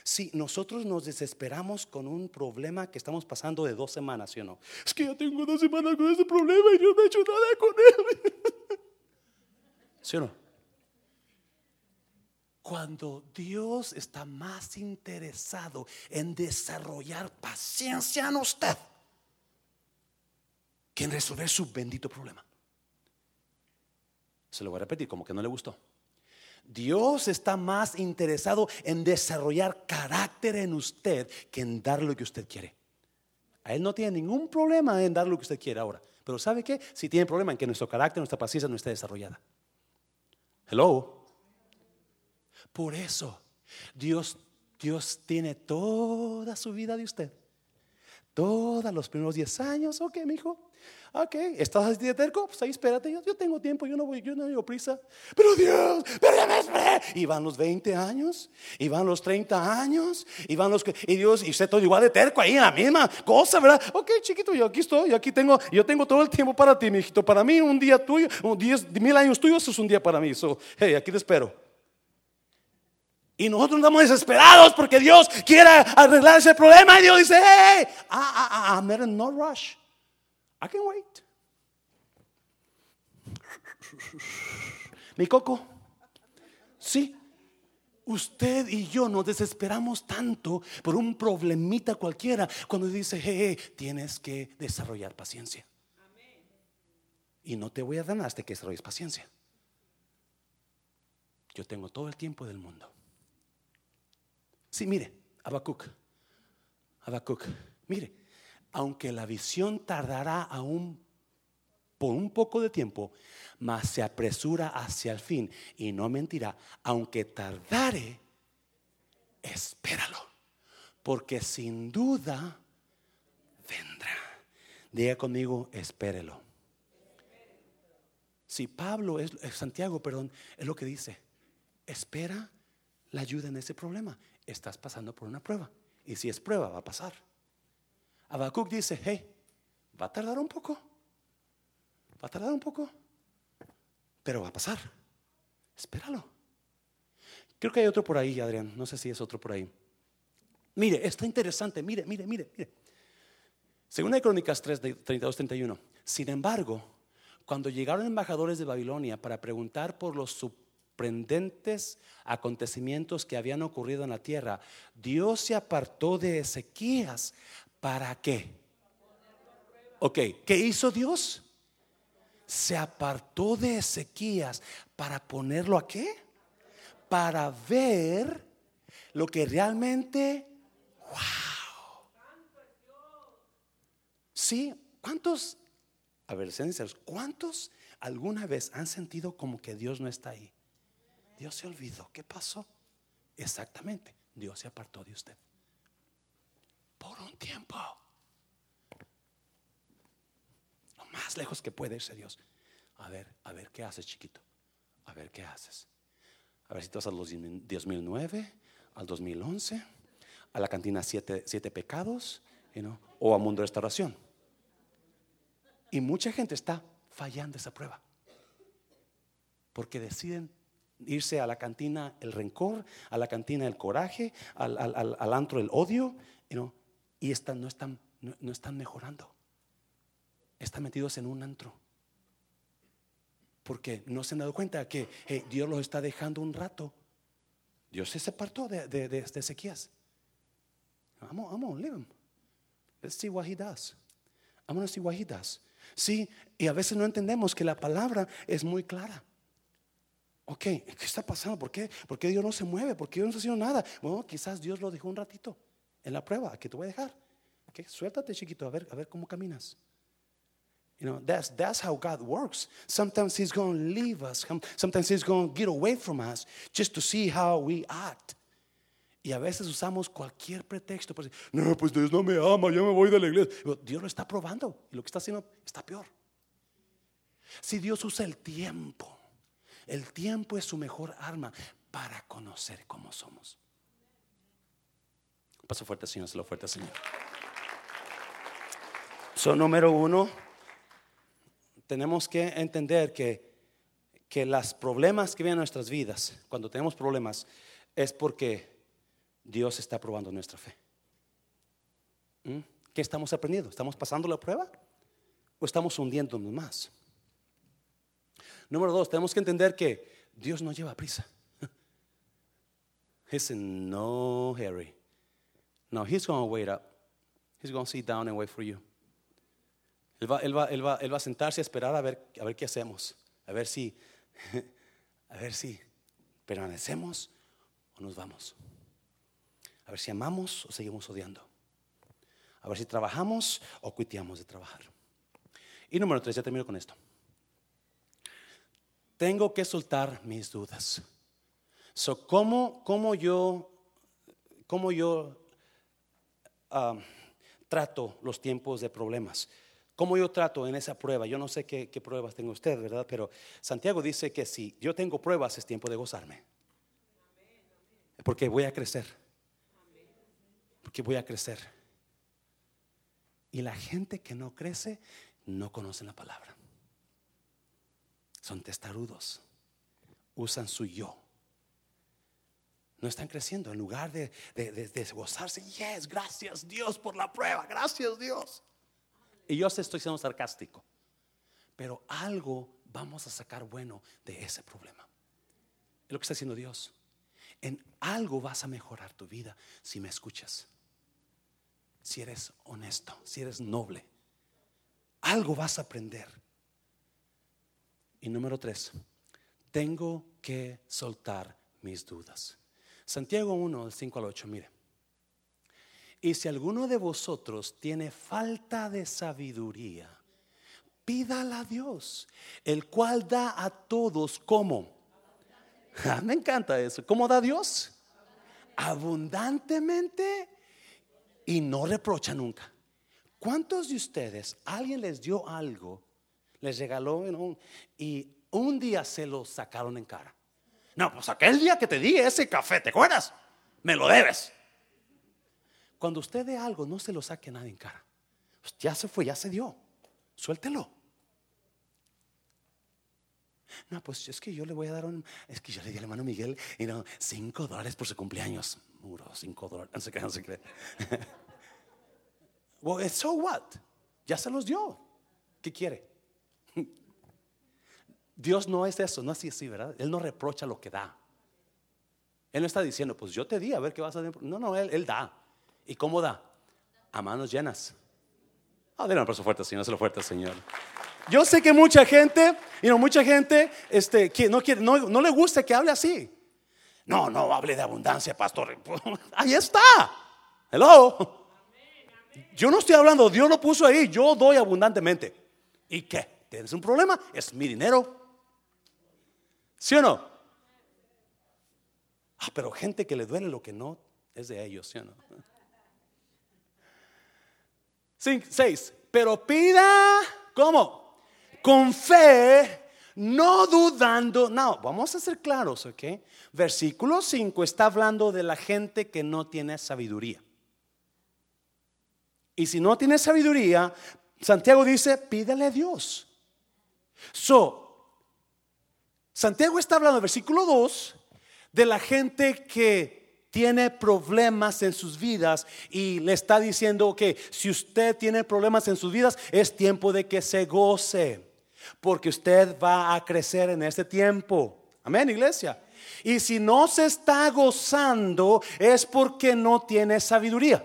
Si nosotros nos desesperamos con un problema que estamos pasando de dos semanas, ¿sí o no? Es que ya tengo dos semanas con ese problema y yo no he hecho nada con él. ¿Sí o no? Cuando Dios está más interesado en desarrollar paciencia en usted que en resolver su bendito problema. Se lo voy a repetir como que no le gustó. Dios está más interesado en desarrollar carácter en usted que en dar lo que usted quiere. A Él no tiene ningún problema en dar lo que usted quiere ahora. Pero ¿sabe qué? Si tiene problema en que nuestro carácter, nuestra paciencia no esté desarrollada. Hello. Por eso Dios, Dios tiene toda su vida de usted. Todos los primeros 10 años, ok, mi hijo. Ok, ¿estás así de terco? Pues ahí espérate, yo, tengo tiempo, yo no voy, yo no tengo prisa. Pero Dios, pero ya me esperé. Y van los 20 años, y van los 30 años, y van los y Dios, y usted todo igual de terco ahí en la misma cosa, ¿verdad? Ok, chiquito, yo aquí estoy, yo aquí tengo, yo tengo todo el tiempo para ti, mi hijito. Para mí, un día tuyo, un diez mil años tuyos es un día para mí. So, hey, aquí te espero. Y nosotros estamos desesperados porque Dios quiere arreglar ese problema. Y Dios dice, hey, I, I, I'm in no rush. I can wait. Mi coco, sí, usted y yo nos desesperamos tanto por un problemita cualquiera cuando dice, hey, tienes que desarrollar paciencia. Y no te voy a dar hasta que desarrolles paciencia. Yo tengo todo el tiempo del mundo. Sí, mire, Habacuc, Habacuc, mire, aunque la visión tardará aún por un poco de tiempo, mas se apresura hacia el fin y no mentirá, aunque tardare, espéralo, porque sin duda vendrá. Diga conmigo, espérelo. Si Pablo es, Santiago, perdón, es lo que dice, espera la ayuda en ese problema estás pasando por una prueba. Y si es prueba, va a pasar. Habacuc dice, hey, va a tardar un poco. Va a tardar un poco. Pero va a pasar. Espéralo. Creo que hay otro por ahí, Adrián. No sé si es otro por ahí. Mire, está interesante. Mire, mire, mire, mire. Segunda de Crónicas 3, 32, 31. Sin embargo, cuando llegaron embajadores de Babilonia para preguntar por los sorprendentes acontecimientos que habían ocurrido en la tierra, Dios se apartó de Ezequías. ¿Para qué? Ok, ¿qué hizo Dios? Se apartó de Ezequías para ponerlo a qué? Para ver lo que realmente, wow. Sí, ¿cuántos, a ver, cuántos alguna vez han sentido como que Dios no está ahí? Dios se olvidó. ¿Qué pasó? Exactamente, Dios se apartó de usted. Tiempo. Lo más lejos que puede irse Dios. A ver, a ver qué haces, chiquito. A ver qué haces. A ver si tú vas a los 2009, al 2011, a la cantina siete, siete pecados, o a Mundo Restauración. Y mucha gente está fallando esa prueba. Porque deciden irse a la cantina el rencor, a la cantina el coraje, al, al, antro el odio, y están, no, están, no, están mejorando. Están metidos en un antro. Porque no se han dado cuenta que Dios los está dejando un rato. Dios se separó de, de, de, de Ezequías. I'm, I'm leave him. Let's see what he does. I'm gonna see what he does. Sí, y a veces no entendemos que la palabra es muy clara. Ok, ¿qué está pasando? ¿Por qué? ¿Por qué Dios no se mueve? ¿Por qué Dios no está haciendo nada? Bueno, quizás Dios lo dejó un ratito en la prueba, que te voy a dejar. Ok, suéltate chiquito, a ver, a ver cómo caminas. You know, that's, that's how God works. Sometimes He's going to leave us. Sometimes He's going to get away from us just to see how we act. Y a veces usamos cualquier pretexto para decir, no, pues Dios no me ama, yo me voy de la iglesia. Dios lo está probando y lo que está haciendo está peor. Si Dios usa el tiempo el tiempo es su mejor arma para conocer cómo somos. Paso fuerte, Señor, se lo fuerte, Señor. Son número uno, tenemos que entender que, que los problemas que vienen a nuestras vidas, cuando tenemos problemas, es porque Dios está probando nuestra fe. ¿Mm? ¿Qué estamos aprendiendo? ¿Estamos pasando la prueba? ¿O estamos hundiéndonos más? Número dos, tenemos que entender que Dios no lleva prisa. He's in no hurry. No, he's going to wait up. He's going to sit down and wait for you. Él va, él va, él va, él va a sentarse a esperar a ver, a ver qué hacemos. A ver si, a ver si permanecemos o nos vamos. A ver si amamos o seguimos odiando. A ver si trabajamos o cuiteamos de trabajar. Y número tres, ya termino con esto tengo que soltar mis dudas. So, ¿cómo, cómo yo, cómo yo trato los tiempos de problemas? ¿Cómo yo trato en esa prueba? Yo no sé qué, qué pruebas tengo usted, ¿verdad? Pero Santiago dice que si yo tengo pruebas es tiempo de gozarme. Porque voy a crecer. Porque voy a crecer. Y la gente que no crece no conoce la palabra. Son testarudos. Usan su yo. No están creciendo en lugar de, de, gozarse. Yes, gracias Dios por la prueba. Gracias Dios. Y yo estoy siendo sarcástico. Pero algo vamos a sacar bueno de ese problema. Es lo que está haciendo Dios. En algo vas a mejorar tu vida si me escuchas. Si eres honesto, si eres noble. Algo vas a aprender. Y número tres, tengo que soltar mis dudas. Santiago 1, 5 al 8, mire. Y si alguno de vosotros tiene falta de sabiduría, pídala a Dios, el cual da a todos como. Ah, me encanta eso. ¿Cómo da Dios? Abundantemente y no reprocha nunca. ¿Cuántos de ustedes, alguien les dio algo, les regaló y un día se lo sacaron en cara? No, pues aquel día que te di ese café, ¿te acuerdas? Me lo debes. Cuando usted dé algo, no se lo saque a nadie en cara. Pues ya se fue, ya se dio. Suéltelo. No, pues es que yo le voy a dar un. Es que yo le di a hermano Miguel y no, cinco dólares por su cumpleaños. Muro, cinco dólares. No sé qué, no sé qué. well, so what? Ya se los dio. ¿Qué quiere? Dios no es eso, no es así, ¿verdad? Él no reprocha lo que da. Él no está diciendo, pues yo te di, a ver qué vas a hacer. No, no, Él, da. ¿Y cómo da? A manos llenas. Ah, denle un aplauso fuerte, Señor, se lo fuerte, Señor. Yo sé que mucha gente, y no, mucha gente, este, que no, quiere, no, no le gusta que hable así. No, no hable de abundancia, pastor. Ahí está. Hello. Yo no estoy hablando, Dios lo puso ahí, yo doy abundantemente. ¿Y qué? ¿Tienes un problema? Es mi dinero. ¿Sí o no? Ah, pero gente que le duele lo que no es de ellos, ¿sí o no? seis. Pero pida, ¿cómo? Con fe, no dudando. No, vamos a ser claros, ¿ok? Versículo 5 está hablando de la gente que no tiene sabiduría. Y si no tiene sabiduría, Santiago dice, pídele a Dios. So, Santiago está hablando, versículo 2, de la gente que tiene problemas en sus vidas y le está diciendo que si usted tiene problemas en sus vidas, es tiempo de que se goce, porque usted va a crecer en este tiempo. Amén, iglesia. Y si no se está gozando, es porque no tiene sabiduría.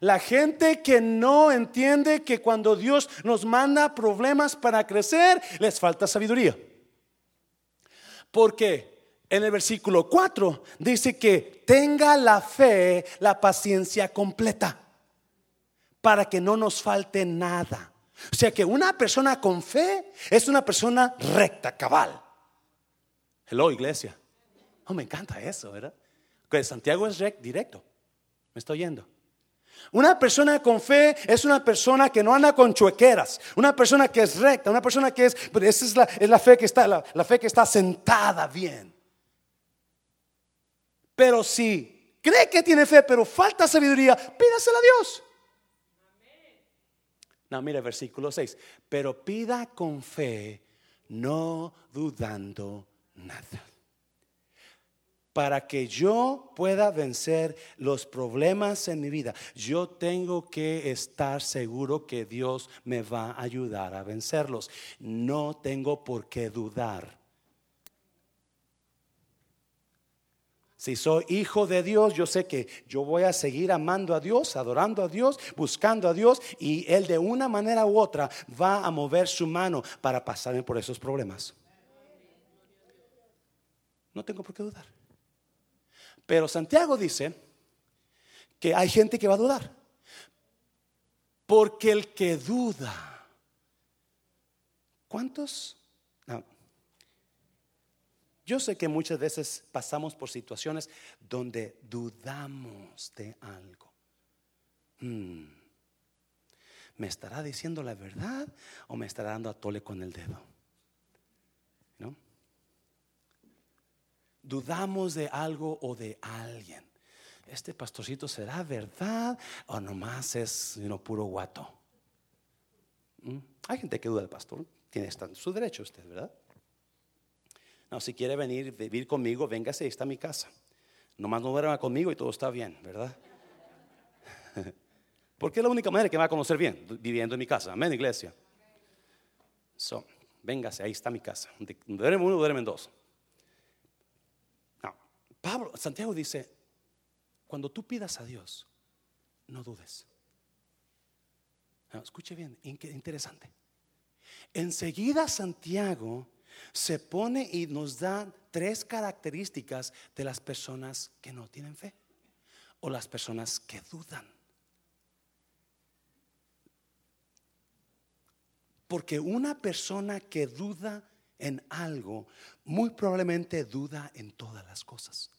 La gente que no entiende que cuando Dios nos manda problemas para crecer, les falta sabiduría. Porque en el versículo 4 dice que tenga la fe, la paciencia completa, para que no nos falte nada. O sea que una persona con fe es una persona recta, cabal. Hello, iglesia. Oh, me encanta eso, ¿verdad? Que Santiago es recto, directo. ¿Me estoy oyendo? Una persona con fe es una persona que no anda con chuequeras, una persona que es recta, una persona que es, esa es la, es la fe que está, la, fe que está sentada bien. Pero si cree que tiene fe, pero falta sabiduría, pídasela a Dios. No, mire versículo 6. Pero pida con fe, no dudando nada para que yo pueda vencer los problemas en mi vida, yo tengo que estar seguro que Dios me va a ayudar a vencerlos. No tengo por qué dudar. Si soy hijo de Dios, yo sé que yo voy a seguir amando a Dios, adorando a Dios, buscando a Dios y Él de una manera u otra va a mover su mano para pasarme por esos problemas. No tengo por qué dudar. Pero Santiago dice que hay gente que va a dudar. Porque el que duda, ¿cuántos? No, Yo sé que muchas veces pasamos por situaciones donde dudamos de algo. Hmm. ¿Me estará diciendo la verdad o me estará dando a tole con el dedo? Dudamos de algo o de alguien. Este pastorcito será verdad o nomás es puro guato. ¿Mm? Hay gente que duda del pastor, tiene su derecho usted, ¿verdad? No, si quiere venir, vivir conmigo, véngase, está mi casa. Nomás no duerma conmigo y todo está bien, ¿verdad? Porque es la única manera que me va a conocer bien, viviendo en mi casa. Amén, iglesia. So, véngase, ahí está mi casa. Duerme uno, duermen dos. Pablo, Santiago dice, cuando tú pidas a Dios, no dudes. escuche bien, interesante. Enseguida Santiago se pone y nos da tres características de las personas que no tienen fe o las personas que dudan. Porque una persona que duda en algo, muy probablemente duda en todas las cosas.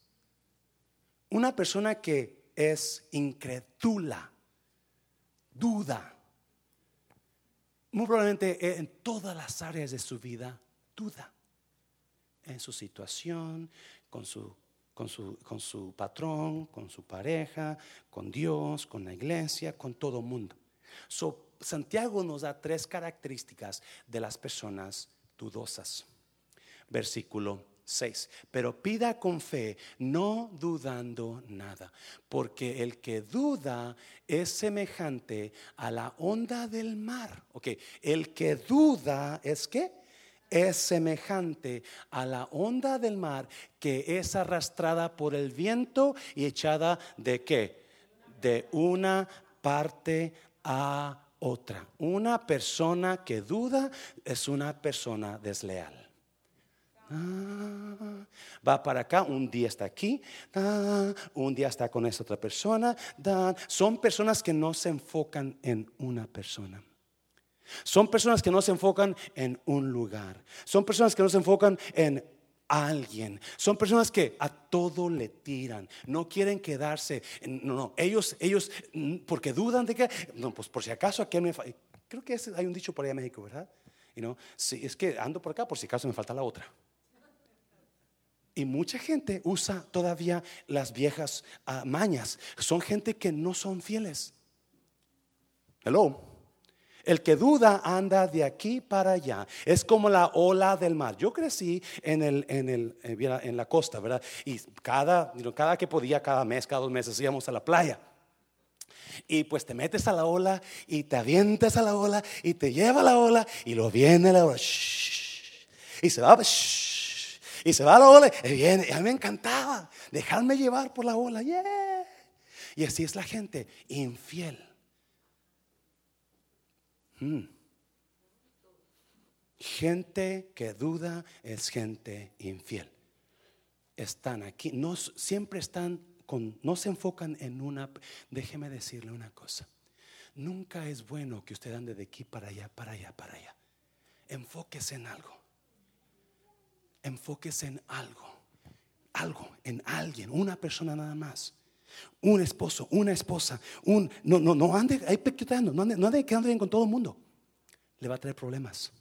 Una persona que es incrédula, duda, muy probablemente en todas las áreas de su vida, duda. En su situación, con su, con su, con su patrón, con su pareja, con Dios, con la iglesia, con todo el mundo. So, Santiago nos da tres características de las personas dudosas. Versículo 6. Pero pida con fe, no dudando nada, porque el que duda es semejante a la onda del mar. Ok, el que duda es que es semejante a la onda del mar que es arrastrada por el viento y echada de qué? De una parte a otra. Una persona que duda es una persona desleal. Ah, va para acá, un día está aquí, un día está con esa otra persona. son personas que no se enfocan en una persona. Son personas que no se enfocan en un lugar. Son personas que no se enfocan en alguien. Son personas que a todo le tiran, no quieren quedarse. No, no, ellos, ellos, mm, porque dudan de que, no, pues por si acaso aquí me Creo que hay un dicho por allá en México, ¿verdad? Y no, sí, es que ando por acá por si acaso me falta la otra. Y mucha gente usa todavía las viejas ah, mañas. Son gente que no son fieles. Hello. El que duda anda de aquí para allá. Es como la ola del mar. Yo crecí en, el, en, el, eh, en la costa, ¿verdad? Y cada, cada que podía, cada mes, cada dos meses íbamos a la playa. Y pues te metes a la ola y te avientas a la ola y te lleva a la ola y lo viene la ola. y se va. y se va a la ola y viene. Y a mí me encantaba dejarme llevar por la ola. Y así es la gente infiel. Mm. Gente que duda es gente infiel. Están aquí, no siempre están con, no se enfocan en una. Déjeme decirle una cosa. Nunca es bueno que usted ande de aquí para allá, para allá, para allá. Enfóquese en algo. Enfóquese en algo. Algo, en alguien, una persona nada más un esposo, una esposa, un no, no, no ande ahí no ande, no ande quedando bien con todo el mundo. Le va a traer problemas.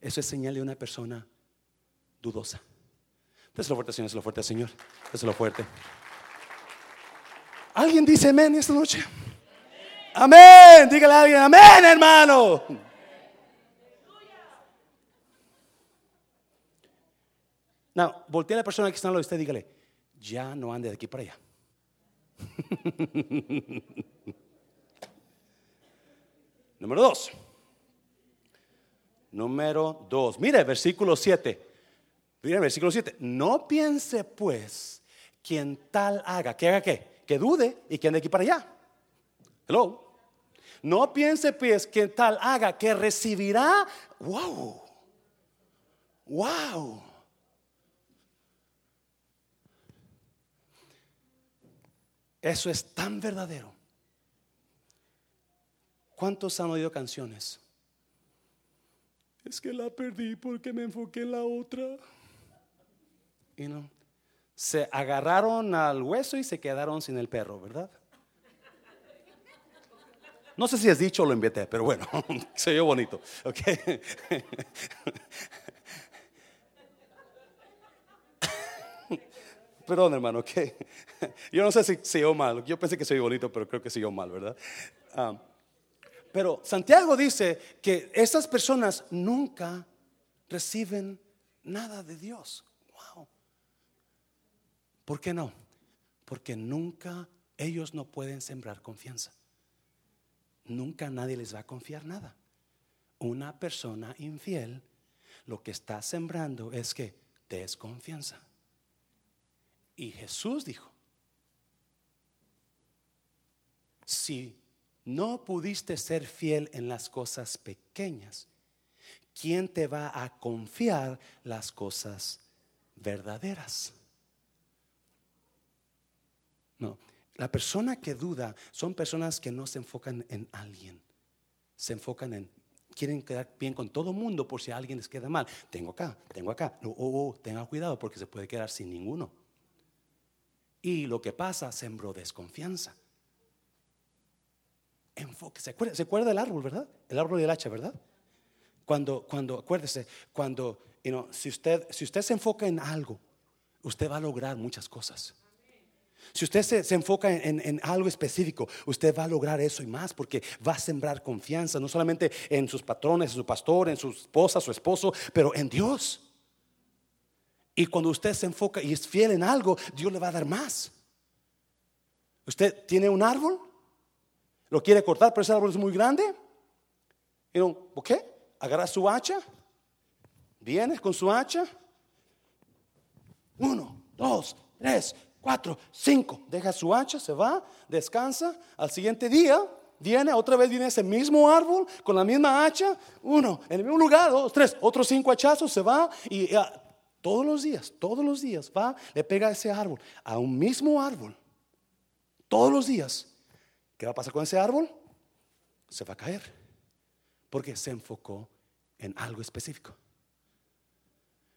Eso es señal de una persona dudosa. lo fuerte, Señor, lo fuerte, Señor. lo fuerte. ¿Alguien dice amén esta noche? Amén. Dígale a alguien, amén, hermano. No, voltea a la persona que está al lado de usted dígale, ya no ande de aquí para allá. Número dos. Número dos. Mire, versículo 7. Mire, versículo 7. No piense pues quien tal haga. ¿Que haga qué? Que dude y que ande aquí para allá. Hello. No piense pues quien tal haga que recibirá. Wow. Wow. Eso es tan verdadero. ¿Cuántos han oído canciones? Es que la perdí porque me enfoqué en la otra. you know, se agarraron al hueso y se quedaron sin el perro, ¿verdad? No sé si es dicho o lo inventé, pero bueno, se oyó bonito. Okay. Perdón, hermano, ok. Yo no sé si se oyó mal. Yo pensé que se oyó bonito, pero creo que se oyó mal, ¿verdad? Um, pero Santiago dice que estas personas nunca reciben nada de Dios. Wow. ¿Por qué no? Porque nunca ellos no pueden sembrar confianza. Nunca nadie les va a confiar nada. Una persona infiel lo que está sembrando es que desconfianza. Y Jesús dijo, si no pudiste ser fiel en las cosas pequeñas, ¿quién te va a confiar las cosas verdaderas? No, la persona que duda son personas que no se enfocan en alguien, se enfocan en, quieren quedar bien con todo mundo por si alguien les queda mal. Tengo acá, tengo acá, oh, oh, tenga cuidado porque se puede quedar sin ninguno. Y lo que pasa, sembró desconfianza. Enfoque. ¿Se acuerda, ¿Se del árbol, verdad? El árbol del hacha, ¿verdad? Cuando, cuando, acuérdese, cuando, si, usted, si usted se enfoca en algo, usted va a lograr muchas cosas. Si usted se, enfoca en, en, algo específico, usted va a lograr eso y más porque va a sembrar confianza, no solamente en sus patrones, en su pastor, en su esposa, su esposo, pero en Dios. Y cuando usted se enfoca y es fiel en algo, Dios le va a dar más. Usted tiene un árbol lo quiere cortar, pero ese árbol es muy grande. Y no, qué? Agarra su hacha, viene con su hacha. Uno, dos, tres, cuatro, cinco. Deja su hacha, se va, descansa. Al siguiente día viene, otra vez viene ese mismo árbol con la misma hacha. Uno, en el mismo lugar, dos, tres, otros cinco hachazos, se va y todos los días, todos los días va, le pega a ese árbol, a un mismo árbol. Todos los días ¿Qué va a pasar con ese árbol? Se va a caer. Porque se enfocó en algo específico.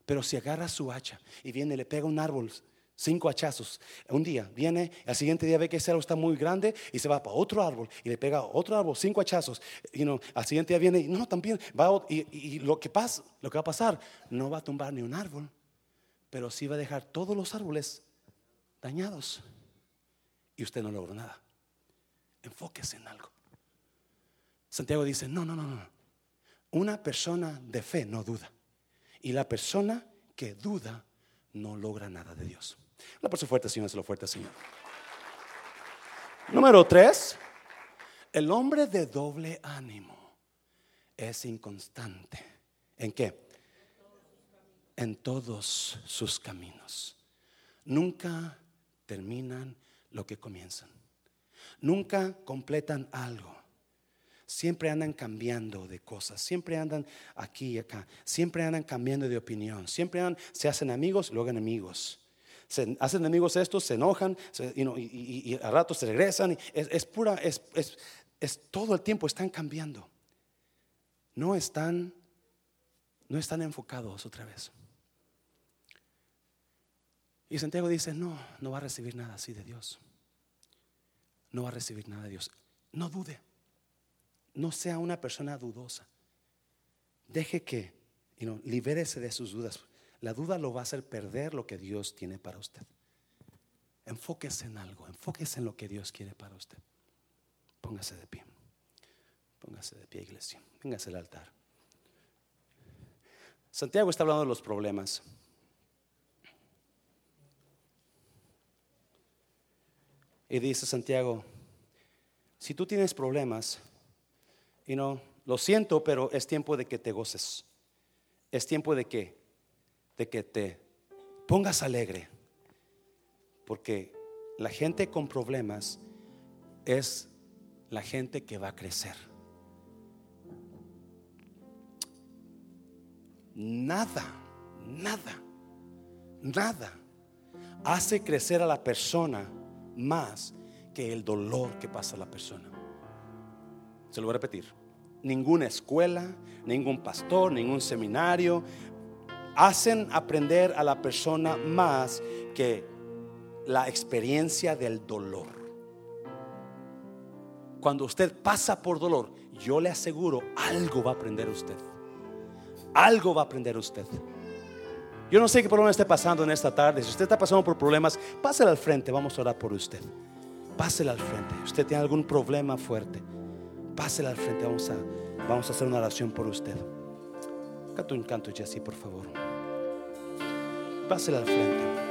Pero si agarra su hacha y viene le pega un árbol, cinco hachazos, un día viene, al siguiente día ve que ese árbol está muy grande y se va para otro árbol y le pega otro árbol, cinco hachazos. Y no, al siguiente día viene no, también va y, lo que pasa, lo que va a pasar, no va a tumbar ni un árbol, pero sí va a dejar todos los árboles dañados. Y usted no logró nada enfóquese en algo. Santiago dice, no, no, no, no. Una persona de fe no duda. Y la persona que duda no logra nada de Dios. La persona fuerte, Señor, es lo fuerte, Señor. Número tres, el hombre de doble ánimo es inconstante. ¿En qué? En todos sus caminos. Nunca terminan lo que comienzan. Nunca completan algo. Siempre andan cambiando de cosas, siempre andan aquí y acá, siempre andan cambiando de opinión, siempre se hacen amigos, luego enemigos. Se hacen amigos estos, se enojan y, a ratos se regresan. es, pura, es, es, todo el tiempo están cambiando. No están, no están enfocados otra vez. Y Santiago dice, no, no va a recibir nada así de Dios no va a recibir nada de Dios. No dude. No sea una persona dudosa. Deje que, libérese de sus dudas. La duda lo va a hacer perder lo que Dios tiene para usted. Enfóquese en algo, enfóquese en lo que Dios quiere para usted. Póngase de pie. Póngase de pie, iglesia. Véngase al altar. Santiago está hablando de los problemas. Y dice Santiago, si tú tienes problemas, y no, lo siento, pero es tiempo de que te goces. Es tiempo de que, de que te pongas alegre. Porque la gente con problemas es la gente que va a crecer. Nada, nada, nada hace crecer a la persona más que el dolor que pasa la persona. Se lo voy a repetir. Ninguna escuela, ningún pastor, ningún seminario, hacen aprender a la persona más que la experiencia del dolor. Cuando usted pasa por dolor, yo le aseguro, algo va a aprender usted. Algo va a aprender usted. Yo no sé qué problema esté pasando en esta tarde. Si usted está pasando por problemas, pásele al frente. Vamos a orar por usted. Pásele al frente. Usted tiene algún problema fuerte. Pásele al frente. Vamos a, vamos a hacer una oración por usted. Canta un canto, Jesse, por favor. Pásele al frente.